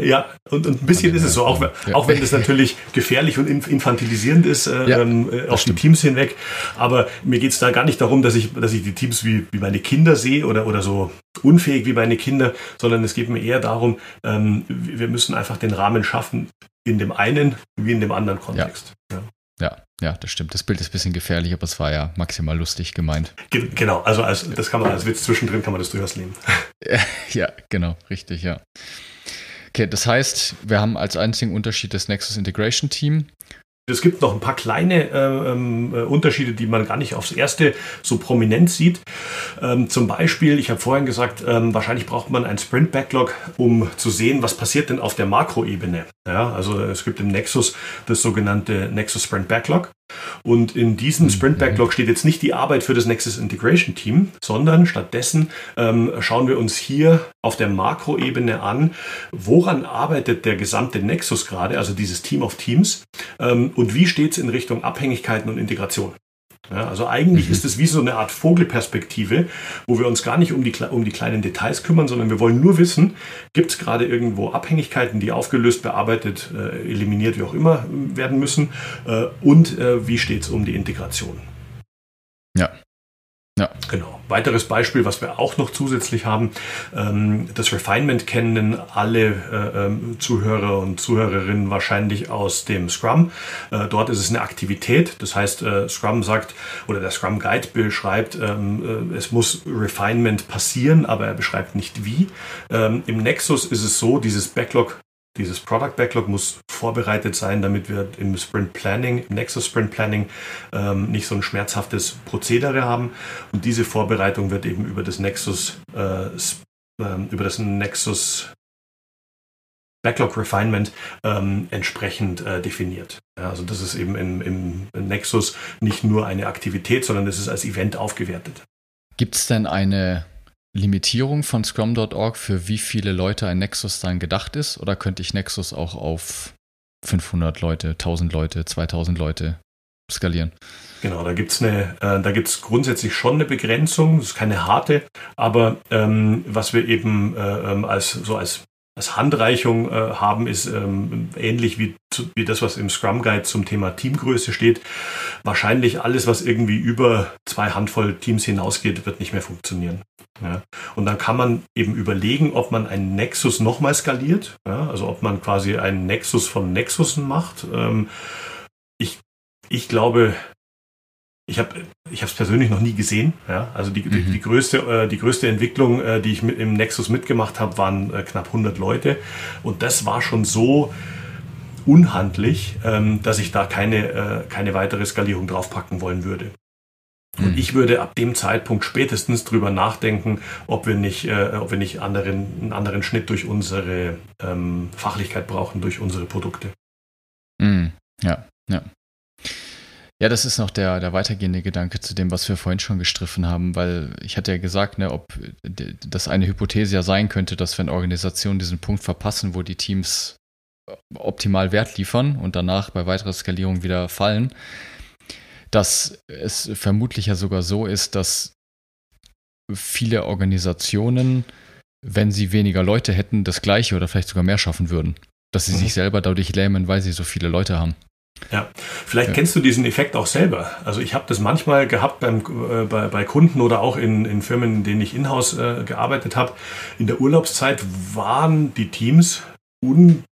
[SPEAKER 2] Ja, und, und ein bisschen ist es so, auch, ja. auch wenn das natürlich gefährlich und infantilisierend ist äh, ja, äh, auf die Teams hinweg. Aber mir geht es da gar nicht darum, dass ich, dass ich die Teams wie, wie meine Kinder sehe oder, oder so unfähig wie meine Kinder, sondern es geht mir eher darum, ähm, wir müssen einfach den Rahmen schaffen, in dem einen wie in dem anderen Kontext.
[SPEAKER 1] Ja. ja. Ja, das stimmt. Das Bild ist ein bisschen gefährlich, aber es war ja maximal lustig gemeint.
[SPEAKER 2] Ge genau, also als, das kann man als Witz zwischendrin kann man das durchaus nehmen. <laughs>
[SPEAKER 1] ja, genau, richtig, ja. Okay, das heißt, wir haben als einzigen Unterschied das Nexus Integration Team.
[SPEAKER 2] Es gibt noch ein paar kleine äh, ähm, äh, Unterschiede, die man gar nicht aufs erste so prominent sieht. Ähm, zum Beispiel, ich habe vorhin gesagt, ähm, wahrscheinlich braucht man ein Sprint Backlog, um zu sehen, was passiert denn auf der Makroebene. Ja, also es gibt im Nexus das sogenannte Nexus Sprint Backlog. Und in diesem mhm. Sprint Backlog steht jetzt nicht die Arbeit für das Nexus Integration Team, sondern stattdessen ähm, schauen wir uns hier auf der Makroebene an, woran arbeitet der gesamte Nexus gerade, also dieses Team of Teams, ähm, und wie steht es in Richtung Abhängigkeiten und Integration. Ja, also eigentlich mhm. ist es wie so eine Art Vogelperspektive, wo wir uns gar nicht um die, um die kleinen Details kümmern, sondern wir wollen nur wissen, gibt es gerade irgendwo Abhängigkeiten, die aufgelöst, bearbeitet, äh, eliminiert, wie auch immer äh, werden müssen äh, und äh, wie steht es um die Integration.
[SPEAKER 1] Ja,
[SPEAKER 2] ja. Genau. Weiteres Beispiel, was wir auch noch zusätzlich haben, ähm, das Refinement kennen alle äh, ähm, Zuhörer und Zuhörerinnen wahrscheinlich aus dem Scrum. Äh, dort ist es eine Aktivität, das heißt, äh, Scrum sagt oder der Scrum Guide beschreibt, ähm, es muss Refinement passieren, aber er beschreibt nicht wie. Im Nexus ist es so, dieses Backlog Dieses Product Backlog muss vorbereitet sein, damit wir im Sprint Planning, im Nexus Sprint Planning ähm, nicht so ein schmerzhaftes Prozedere haben. Und diese Vorbereitung wird eben über das Nexus, äh, äh, über das Nexus Backlog Refinement ähm, entsprechend äh, definiert. Ja, also das ist eben im, im Nexus nicht nur eine Aktivität, sondern es ist als Event aufgewertet.
[SPEAKER 1] Gibt es denn eine Limitierung von Scrum.org, für wie viele Leute ein Nexus dann gedacht ist? Oder könnte ich Nexus auch auf 500 Leute, 1000 Leute, 2000 Leute skalieren?
[SPEAKER 2] Genau, da gibt es äh, grundsätzlich schon eine Begrenzung, das ist keine harte, aber ähm, was wir eben äh, ähm, als so als als Handreichung äh, haben, ist ähm, ähnlich wie, wie das, was im Scrum Guide zum Thema Teamgröße steht. Wahrscheinlich alles, was irgendwie über zwei Handvoll Teams hinausgeht, wird nicht mehr funktionieren. Ja. Und dann kann man eben überlegen, ob man einen Nexus nochmal skaliert, ja, also ob man quasi einen Nexus von Nexusen macht. Ähm, ich, ich glaube, ich habe ich es persönlich noch nie gesehen. Ja? Also die, mhm. die, die, größte, äh, die größte Entwicklung, äh, die ich mit, im Nexus mitgemacht habe, waren äh, knapp 100 Leute. Und das war schon so unhandlich, ähm, dass ich da keine, äh, keine weitere Skalierung draufpacken wollen würde. Und mhm. ich würde ab dem Zeitpunkt spätestens drüber nachdenken, ob wir nicht, äh, ob wir nicht anderen, einen anderen Schnitt durch unsere ähm, Fachlichkeit brauchen, durch unsere Produkte.
[SPEAKER 1] Mhm. Ja, ja. Ja, das ist noch der, der weitergehende Gedanke zu dem, was wir vorhin schon gestriffen haben, weil ich hatte ja gesagt, ne, ob das eine Hypothese ja sein könnte, dass wenn Organisationen diesen Punkt verpassen, wo die Teams optimal Wert liefern und danach bei weiterer Skalierung wieder fallen, dass es vermutlich ja sogar so ist, dass viele Organisationen, wenn sie weniger Leute hätten, das gleiche oder vielleicht sogar mehr schaffen würden. Dass sie mhm. sich selber dadurch lähmen, weil sie so viele Leute haben.
[SPEAKER 2] Ja, vielleicht ja. kennst du diesen Effekt auch selber. Also ich habe das manchmal gehabt beim, äh, bei, bei Kunden oder auch in, in Firmen, in denen ich in-house äh, gearbeitet habe. In der Urlaubszeit waren die Teams un,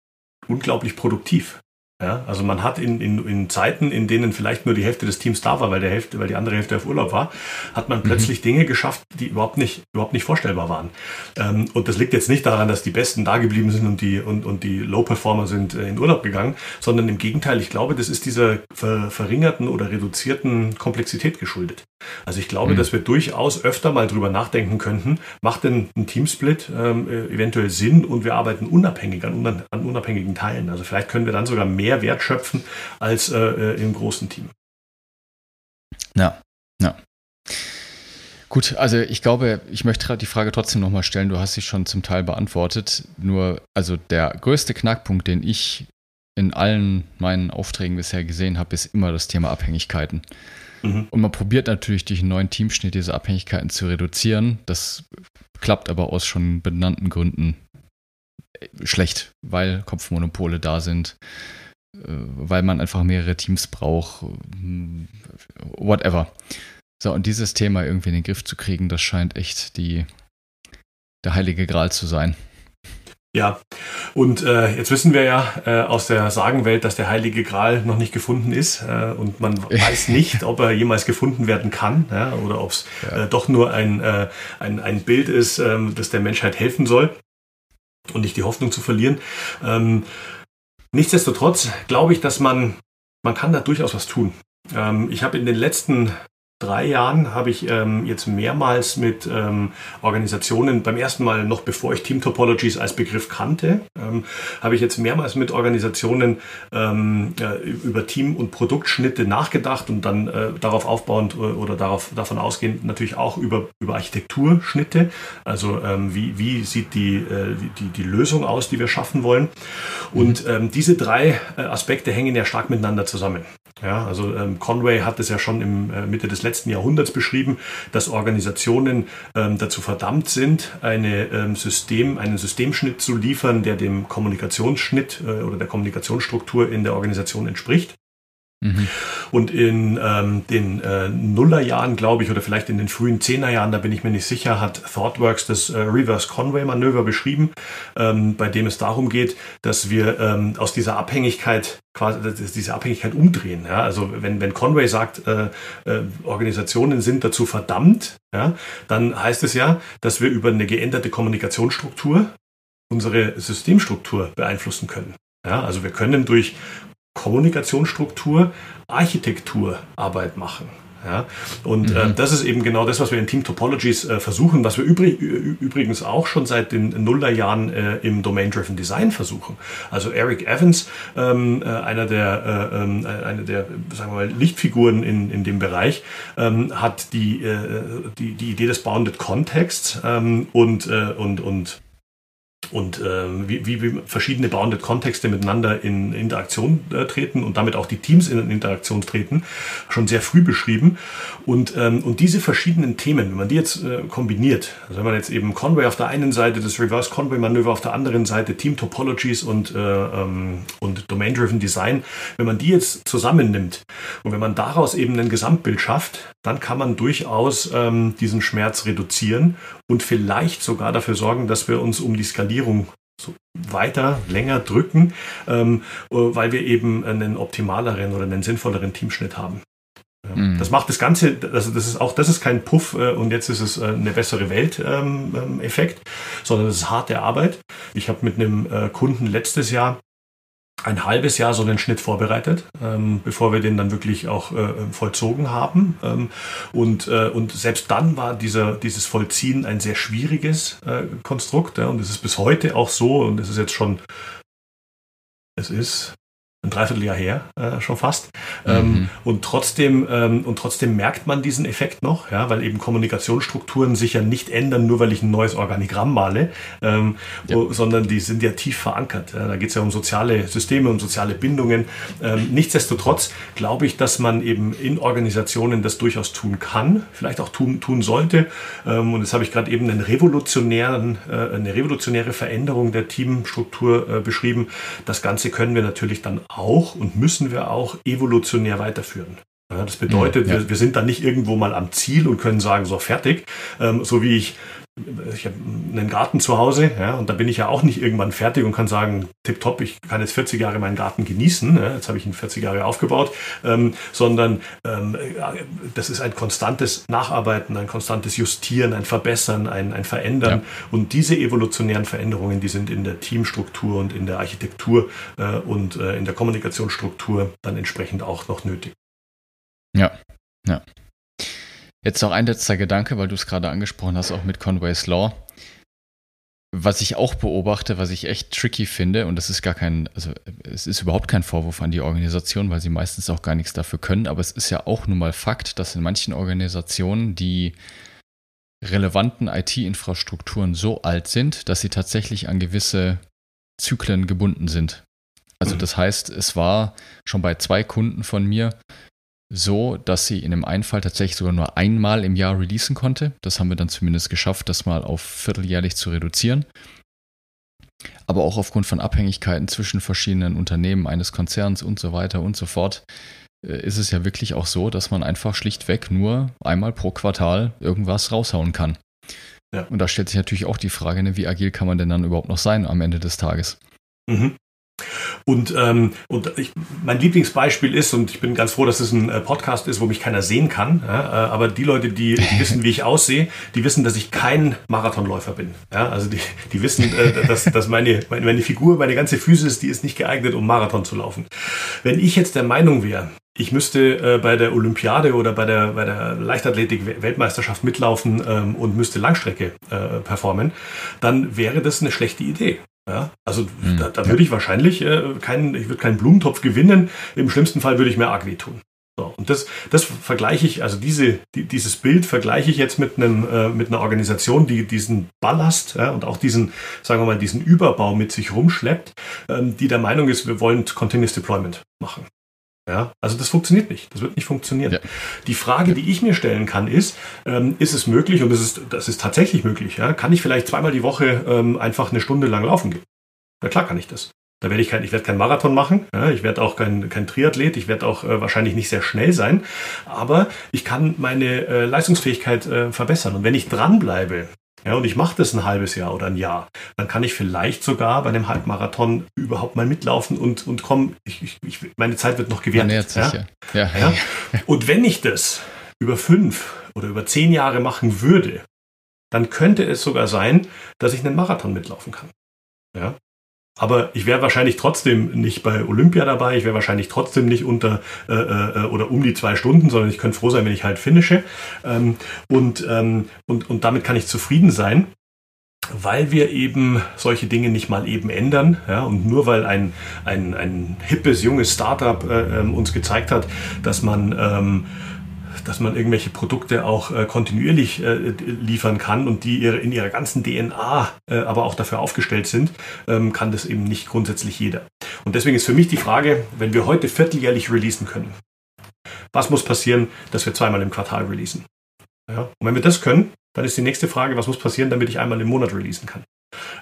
[SPEAKER 2] unglaublich produktiv. Ja, also man hat in, in, in Zeiten, in denen vielleicht nur die Hälfte des Teams da war, weil, der Hälfte, weil die andere Hälfte auf Urlaub war, hat man mhm. plötzlich Dinge geschafft, die überhaupt nicht, überhaupt nicht vorstellbar waren. Ähm, und das liegt jetzt nicht daran, dass die Besten da geblieben sind und die, und, und die Low-Performer sind äh, in Urlaub gegangen, sondern im Gegenteil, ich glaube, das ist dieser ver, verringerten oder reduzierten Komplexität geschuldet. Also ich glaube, mhm. dass wir durchaus öfter mal drüber nachdenken könnten, macht denn ein Teamsplit ähm, äh, eventuell Sinn und wir arbeiten unabhängig an, an unabhängigen Teilen. Also vielleicht können wir dann sogar mehr Wert schöpfen als äh, äh, im großen Team.
[SPEAKER 1] Ja, ja. Gut, also ich glaube, ich möchte die Frage trotzdem nochmal stellen. Du hast sie schon zum Teil beantwortet. Nur, also der größte Knackpunkt, den ich in allen meinen Aufträgen bisher gesehen habe, ist immer das Thema Abhängigkeiten. Mhm. Und man probiert natürlich durch einen neuen Teamschnitt diese Abhängigkeiten zu reduzieren. Das klappt aber aus schon benannten Gründen schlecht, weil Kopfmonopole da sind, äh, weil man einfach mehrere Teams braucht, whatever. So, und dieses Thema irgendwie in den Griff zu kriegen, das scheint echt die, der heilige Gral zu sein.
[SPEAKER 2] Ja, und äh, jetzt wissen wir ja äh, aus der Sagenwelt, dass der heilige Gral noch nicht gefunden ist äh, und man <laughs> weiß nicht, ob er jemals gefunden werden kann ja, oder ob es ja. Äh, doch nur ein, äh, ein, ein Bild ist, ähm, das der Menschheit helfen soll und nicht die Hoffnung zu verlieren. Ähm, Nichtsdestotrotz glaube ich, dass man, man kann da durchaus was tun. Ähm, ich habe in den letzten drei Jahren habe ich ähm, jetzt mehrmals mit ähm, Organisationen, beim ersten Mal noch bevor ich Team Topologies als Begriff kannte, ähm, habe ich jetzt mehrmals mit Organisationen ähm, äh, über Team- und Produktschnitte nachgedacht und dann äh, darauf aufbauend äh, oder darauf, davon ausgehend natürlich auch über, über Architekturschnitte. Also ähm, wie, wie sieht die, äh, die, die Lösung aus, die wir schaffen wollen. Und mhm. ähm, diese drei äh, Aspekte hängen ja stark miteinander zusammen. Ja, also ähm, Conway hat es ja schon im äh, Mitte des letzten Jahrhunderts beschrieben, dass Organisationen ähm, dazu verdammt sind, eine, ähm, System, einen Systemschnitt zu liefern, der dem Kommunikationsschnitt äh, oder der Kommunikationsstruktur in der Organisation entspricht. Mhm. Und in ähm, den äh, Nullerjahren, glaube ich, oder vielleicht in den frühen Zehnerjahren, da bin ich mir nicht sicher, hat ThoughtWorks das äh, Reverse Conway Manöver beschrieben, ähm, bei dem es darum geht, dass wir ähm, aus dieser Abhängigkeit quasi diese Abhängigkeit umdrehen. Ja? Also wenn, wenn Conway sagt, äh, äh, Organisationen sind dazu verdammt, ja, dann heißt es ja, dass wir über eine geänderte Kommunikationsstruktur unsere Systemstruktur beeinflussen können. Ja, also wir können durch Kommunikationsstruktur Architekturarbeit machen. Ja, und äh, mhm. äh, das ist eben genau das, was wir in Team Topologies äh, versuchen, was wir übrig, übrigens auch schon seit den Nullerjahren äh, im Domain-Driven Design versuchen. Also Eric Evans, ähm, äh, einer der, äh, ähm, eine der sagen wir mal, Lichtfiguren in, in dem Bereich, ähm, hat die, die, die Idee des Bounded Contexts ähm, und, und, und und ähm, wie, wie verschiedene bounded Kontexte miteinander in Interaktion äh, treten und damit auch die Teams in Interaktion treten, schon sehr früh beschrieben. Und, ähm, und diese verschiedenen Themen, wenn man die jetzt äh, kombiniert, also wenn man jetzt eben Conway auf der einen Seite, das Reverse Conway Manöver auf der anderen Seite, Team Topologies und, äh, ähm, und Domain-Driven Design, wenn man die jetzt zusammennimmt und wenn man daraus eben ein Gesamtbild schafft, dann kann man durchaus ähm, diesen Schmerz reduzieren und vielleicht sogar dafür sorgen, dass wir uns um die Skalierung so weiter, länger drücken, ähm, äh, weil wir eben einen optimaleren oder einen sinnvolleren Teamschnitt haben. Mhm. Das macht das Ganze, also das ist auch, das ist kein Puff äh, und jetzt ist es äh, eine bessere Welt-Effekt, ähm, ähm, sondern es ist harte Arbeit. Ich habe mit einem äh, Kunden letztes Jahr ein halbes Jahr so den Schnitt vorbereitet, ähm, bevor wir den dann wirklich auch äh, vollzogen haben. Ähm, und, äh, und selbst dann war dieser, dieses Vollziehen ein sehr schwieriges äh, Konstrukt. Ja, und es ist bis heute auch so, und es ist jetzt schon, es ist ein Dreivierteljahr her, äh, schon fast. Ähm, mhm. Ähm, und trotzdem, ähm, und trotzdem merkt man diesen Effekt noch, ja, weil eben Kommunikationsstrukturen sich ja nicht ändern, nur weil ich ein neues Organigramm male, ähm, ja. wo, sondern die sind ja tief verankert. Ja. Da geht es ja um soziale Systeme und soziale Bindungen. Ähm, nichtsdestotrotz glaube ich, dass man eben in Organisationen das durchaus tun kann, vielleicht auch tun, tun sollte. Ähm, und jetzt habe ich gerade eben einen revolutionären, äh, eine revolutionäre Veränderung der Teamstruktur äh, beschrieben. Das Ganze können wir natürlich dann auch und müssen wir auch evolutionär weiterführen. Ja, das bedeutet, ja. wir, wir, sind dann nicht irgendwo mal am Ziel und können sagen, so fertig, ähm, so wie ich ich habe einen Garten zu Hause, ja, und da bin ich ja auch nicht irgendwann fertig und kann sagen, tipptopp, ich kann jetzt 40 Jahre meinen Garten genießen, ja, jetzt habe ich ihn 40 Jahre aufgebaut, ähm, sondern ähm, das ist ein konstantes Nacharbeiten, ein konstantes Justieren, ein Verbessern, ein, ein Verändern. Ja. Und diese evolutionären Veränderungen, die sind in der Teamstruktur und in der Architektur äh, und äh, in der Kommunikationsstruktur dann entsprechend auch noch nötig.
[SPEAKER 1] Ja, ja. Jetzt noch ein letzter Gedanke, weil du es gerade angesprochen hast, auch mit Conway's Law. Was ich auch beobachte, was ich echt tricky finde, und das ist gar kein, also es ist überhaupt kein Vorwurf an die Organisation, weil sie meistens auch gar nichts dafür können, aber es ist ja auch nun mal Fakt, dass in manchen Organisationen die relevanten IT-Infrastrukturen so alt sind, dass sie tatsächlich an gewisse Zyklen gebunden sind. Also das heißt, es war schon bei zwei Kunden von mir so, dass sie in dem einen Fall tatsächlich sogar nur einmal im Jahr releasen konnte. Das haben wir dann zumindest geschafft, das mal auf vierteljährlich zu reduzieren. Aber auch aufgrund von Abhängigkeiten zwischen verschiedenen Unternehmen eines Konzerns und so weiter und so fort, äh, ist es ja wirklich auch so, dass man einfach schlichtweg nur einmal pro Quartal irgendwas raushauen kann. Ja. Und da stellt sich natürlich auch die Frage, ne, wie agil kann man denn dann überhaupt noch sein am Ende des Tages?
[SPEAKER 2] Mhm. Und, ähm, und ich, mein Lieblingsbeispiel ist, und ich bin ganz froh, dass es ein äh, Podcast ist, wo mich keiner sehen kann, ja, äh, aber die Leute, die, die, <laughs> wissen, wie ich aussehe, die wissen, dass ich kein Marathonläufer bin. Ja, also die, die wissen, äh, dass, dass meine, meine, meine Figur, meine ganze Physis, die ist nicht geeignet, um Marathon zu laufen. Wenn ich jetzt der Meinung wäre, ich müsste äh, bei der Olympiade oder bei der, bei der Leichtathletik-Weltmeisterschaft mitlaufen ähm, und müsste Langstrecke äh, performen, dann wäre das eine schlechte Idee. Ja, also mhm. da, da, würde ich wahrscheinlich äh, keinen, ich würde keinen Blumentopf gewinnen. Im schlimmsten Fall würde ich mir arg wehtun. So, und das, das vergleiche ich, also diese, die, dieses Bild vergleiche ich jetzt mit einem, äh, mit einer Organisation, die diesen Ballast ja, und auch diesen, sagen wir mal, diesen Überbau mit sich rumschleppt, ähm, die der Meinung ist, wir wollen Continuous Deployment machen. Ja, also das funktioniert nicht. Das wird nicht funktionieren. Ja. Die Frage, die ich mir stellen kann, ist, ähm, ist es möglich, und das ist, das ist tatsächlich möglich, ja, kann ich vielleicht zweimal die Woche ähm, einfach eine Stunde lang laufen gehen? Na klar kann ich das. Da werde ich kein, ich werde keinen Marathon machen, ja, ich werde auch kein, kein Triathlet, ich werde auch äh, wahrscheinlich nicht sehr schnell sein, aber ich kann meine äh, Leistungsfähigkeit äh, verbessern. Und wenn ich dranbleibe, ja, und ich mache das ein halbes Jahr oder ein Jahr, dann kann ich vielleicht sogar bei einem Halbmarathon überhaupt mal mitlaufen und, und komm, ich, ich, meine Zeit wird noch gewertet. Ja? Ja. Ja. Und wenn ich das über fünf oder über zehn Jahre machen würde, dann könnte es sogar sein, dass ich einen Marathon mitlaufen kann. Ja. Aber ich wäre wahrscheinlich trotzdem nicht bei Olympia dabei, ich wäre wahrscheinlich trotzdem nicht unter äh, äh, oder um die zwei Stunden, sondern ich könnte froh sein, wenn ich halt finische. Ähm, und, ähm, und, und damit kann ich zufrieden sein weil wir eben solche Dinge nicht mal eben ändern. Ja, und nur weil ein, ein, ein hippes, junges Startup äh, ähm, uns gezeigt hat, dass man ähm, dass man irgendwelche Produkte auch äh, kontinuierlich äh, liefern kann und die ihre, in ihrer ganzen DNA äh, aber auch dafür aufgestellt sind, ähm, kann das eben nicht grundsätzlich jeder. Und deswegen ist für mich die Frage, wenn wir heute vierteljährlich releasen können, was muss passieren, dass wir zweimal im Quartal releasen? Ja? Und wenn wir das können, dann ist die nächste Frage, was muss passieren, damit ich einmal im Monat releasen kann?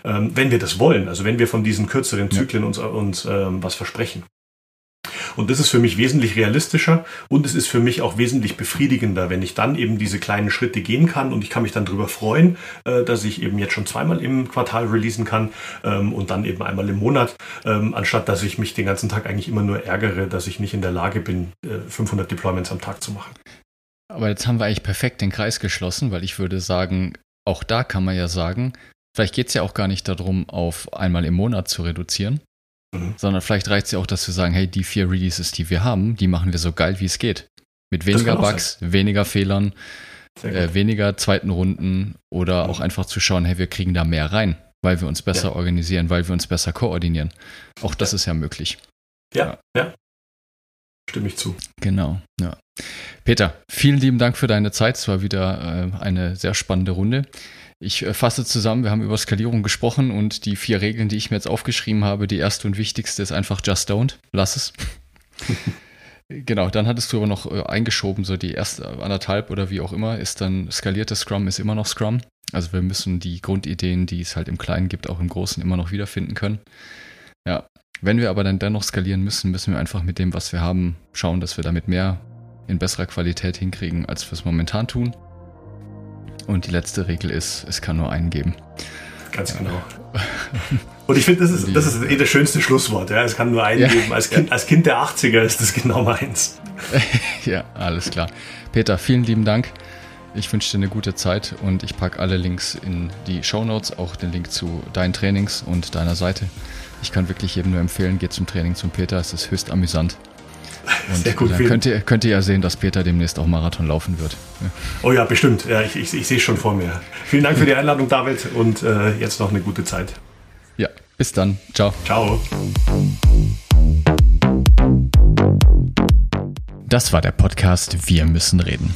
[SPEAKER 2] Ähm, wenn wir das wollen, also wenn wir von diesen kürzeren Zyklen uns, uns ähm, was versprechen. Und das ist für mich wesentlich realistischer und es ist für mich auch wesentlich befriedigender, wenn ich dann eben diese kleinen Schritte gehen kann und ich kann mich dann darüber freuen, äh, dass ich eben jetzt schon zweimal im Quartal releasen kann ähm, und dann eben einmal im Monat, ähm, anstatt dass ich mich den ganzen Tag eigentlich immer nur ärgere, dass ich nicht in der Lage bin, 500 äh, Deployments am Tag zu machen.
[SPEAKER 1] Aber jetzt haben wir eigentlich perfekt den Kreis geschlossen, weil ich würde sagen, auch da kann man ja sagen, vielleicht geht es ja auch gar nicht darum, auf einmal im Monat zu reduzieren, mhm. sondern vielleicht reicht es ja auch, dass wir sagen, hey, die vier Releases, die wir haben, die machen wir so geil, wie es geht. Mit weniger Bugs, sein. weniger Fehlern, äh, weniger zweiten Runden oder mhm. auch einfach zu schauen, hey, wir kriegen da mehr rein, weil wir uns besser ja. organisieren, weil wir uns besser koordinieren. Auch das ja. ist ja möglich.
[SPEAKER 2] Ja, ja, ja. Stimme ich zu.
[SPEAKER 1] Genau, ja. Peter, vielen lieben Dank für deine Zeit. Es war wieder äh, eine sehr spannende Runde. Ich äh, fasse zusammen, wir haben über Skalierung gesprochen und die vier Regeln, die ich mir jetzt aufgeschrieben habe, die erste und wichtigste ist einfach just don't, lass es. <laughs> genau, dann hattest du aber noch äh, eingeschoben, so die erste anderthalb oder wie auch immer, ist dann skaliertes Scrum ist immer noch Scrum. Also wir müssen die Grundideen, die es halt im Kleinen gibt, auch im Großen immer noch wiederfinden können. Ja, wenn wir aber dann dennoch skalieren müssen, müssen wir einfach mit dem, was wir haben, schauen, dass wir damit mehr in besserer Qualität hinkriegen, als wir es momentan tun. Und die letzte Regel ist, es kann nur einen geben.
[SPEAKER 2] Ganz genau. <laughs> Und ich finde, das ist, das ist eh das schönste Schlusswort. Ja? Es kann nur einen ja, geben. Als kind, ja. als kind der 80er ist das genau meins. <laughs>
[SPEAKER 1] ja, alles klar. Peter, vielen lieben Dank. Ich wünsche dir eine gute Zeit und ich packe alle Links in die Show Notes, auch den Link zu deinen Trainings und deiner Seite. Ich kann wirklich jedem nur empfehlen, geht zum Training zum Peter. Es ist höchst amüsant. <laughs> Und Sehr gut, dann könnt ihr, könnt ihr ja sehen, dass Peter demnächst auch Marathon laufen wird.
[SPEAKER 2] Oh ja, bestimmt. Ja, ich, ich, ich sehe es schon vor mir. Vielen Dank für die Einladung, David, und äh, jetzt noch eine gute Zeit.
[SPEAKER 1] Ja, bis dann. Ciao.
[SPEAKER 2] Ciao.
[SPEAKER 1] Das war der Podcast Wir müssen reden.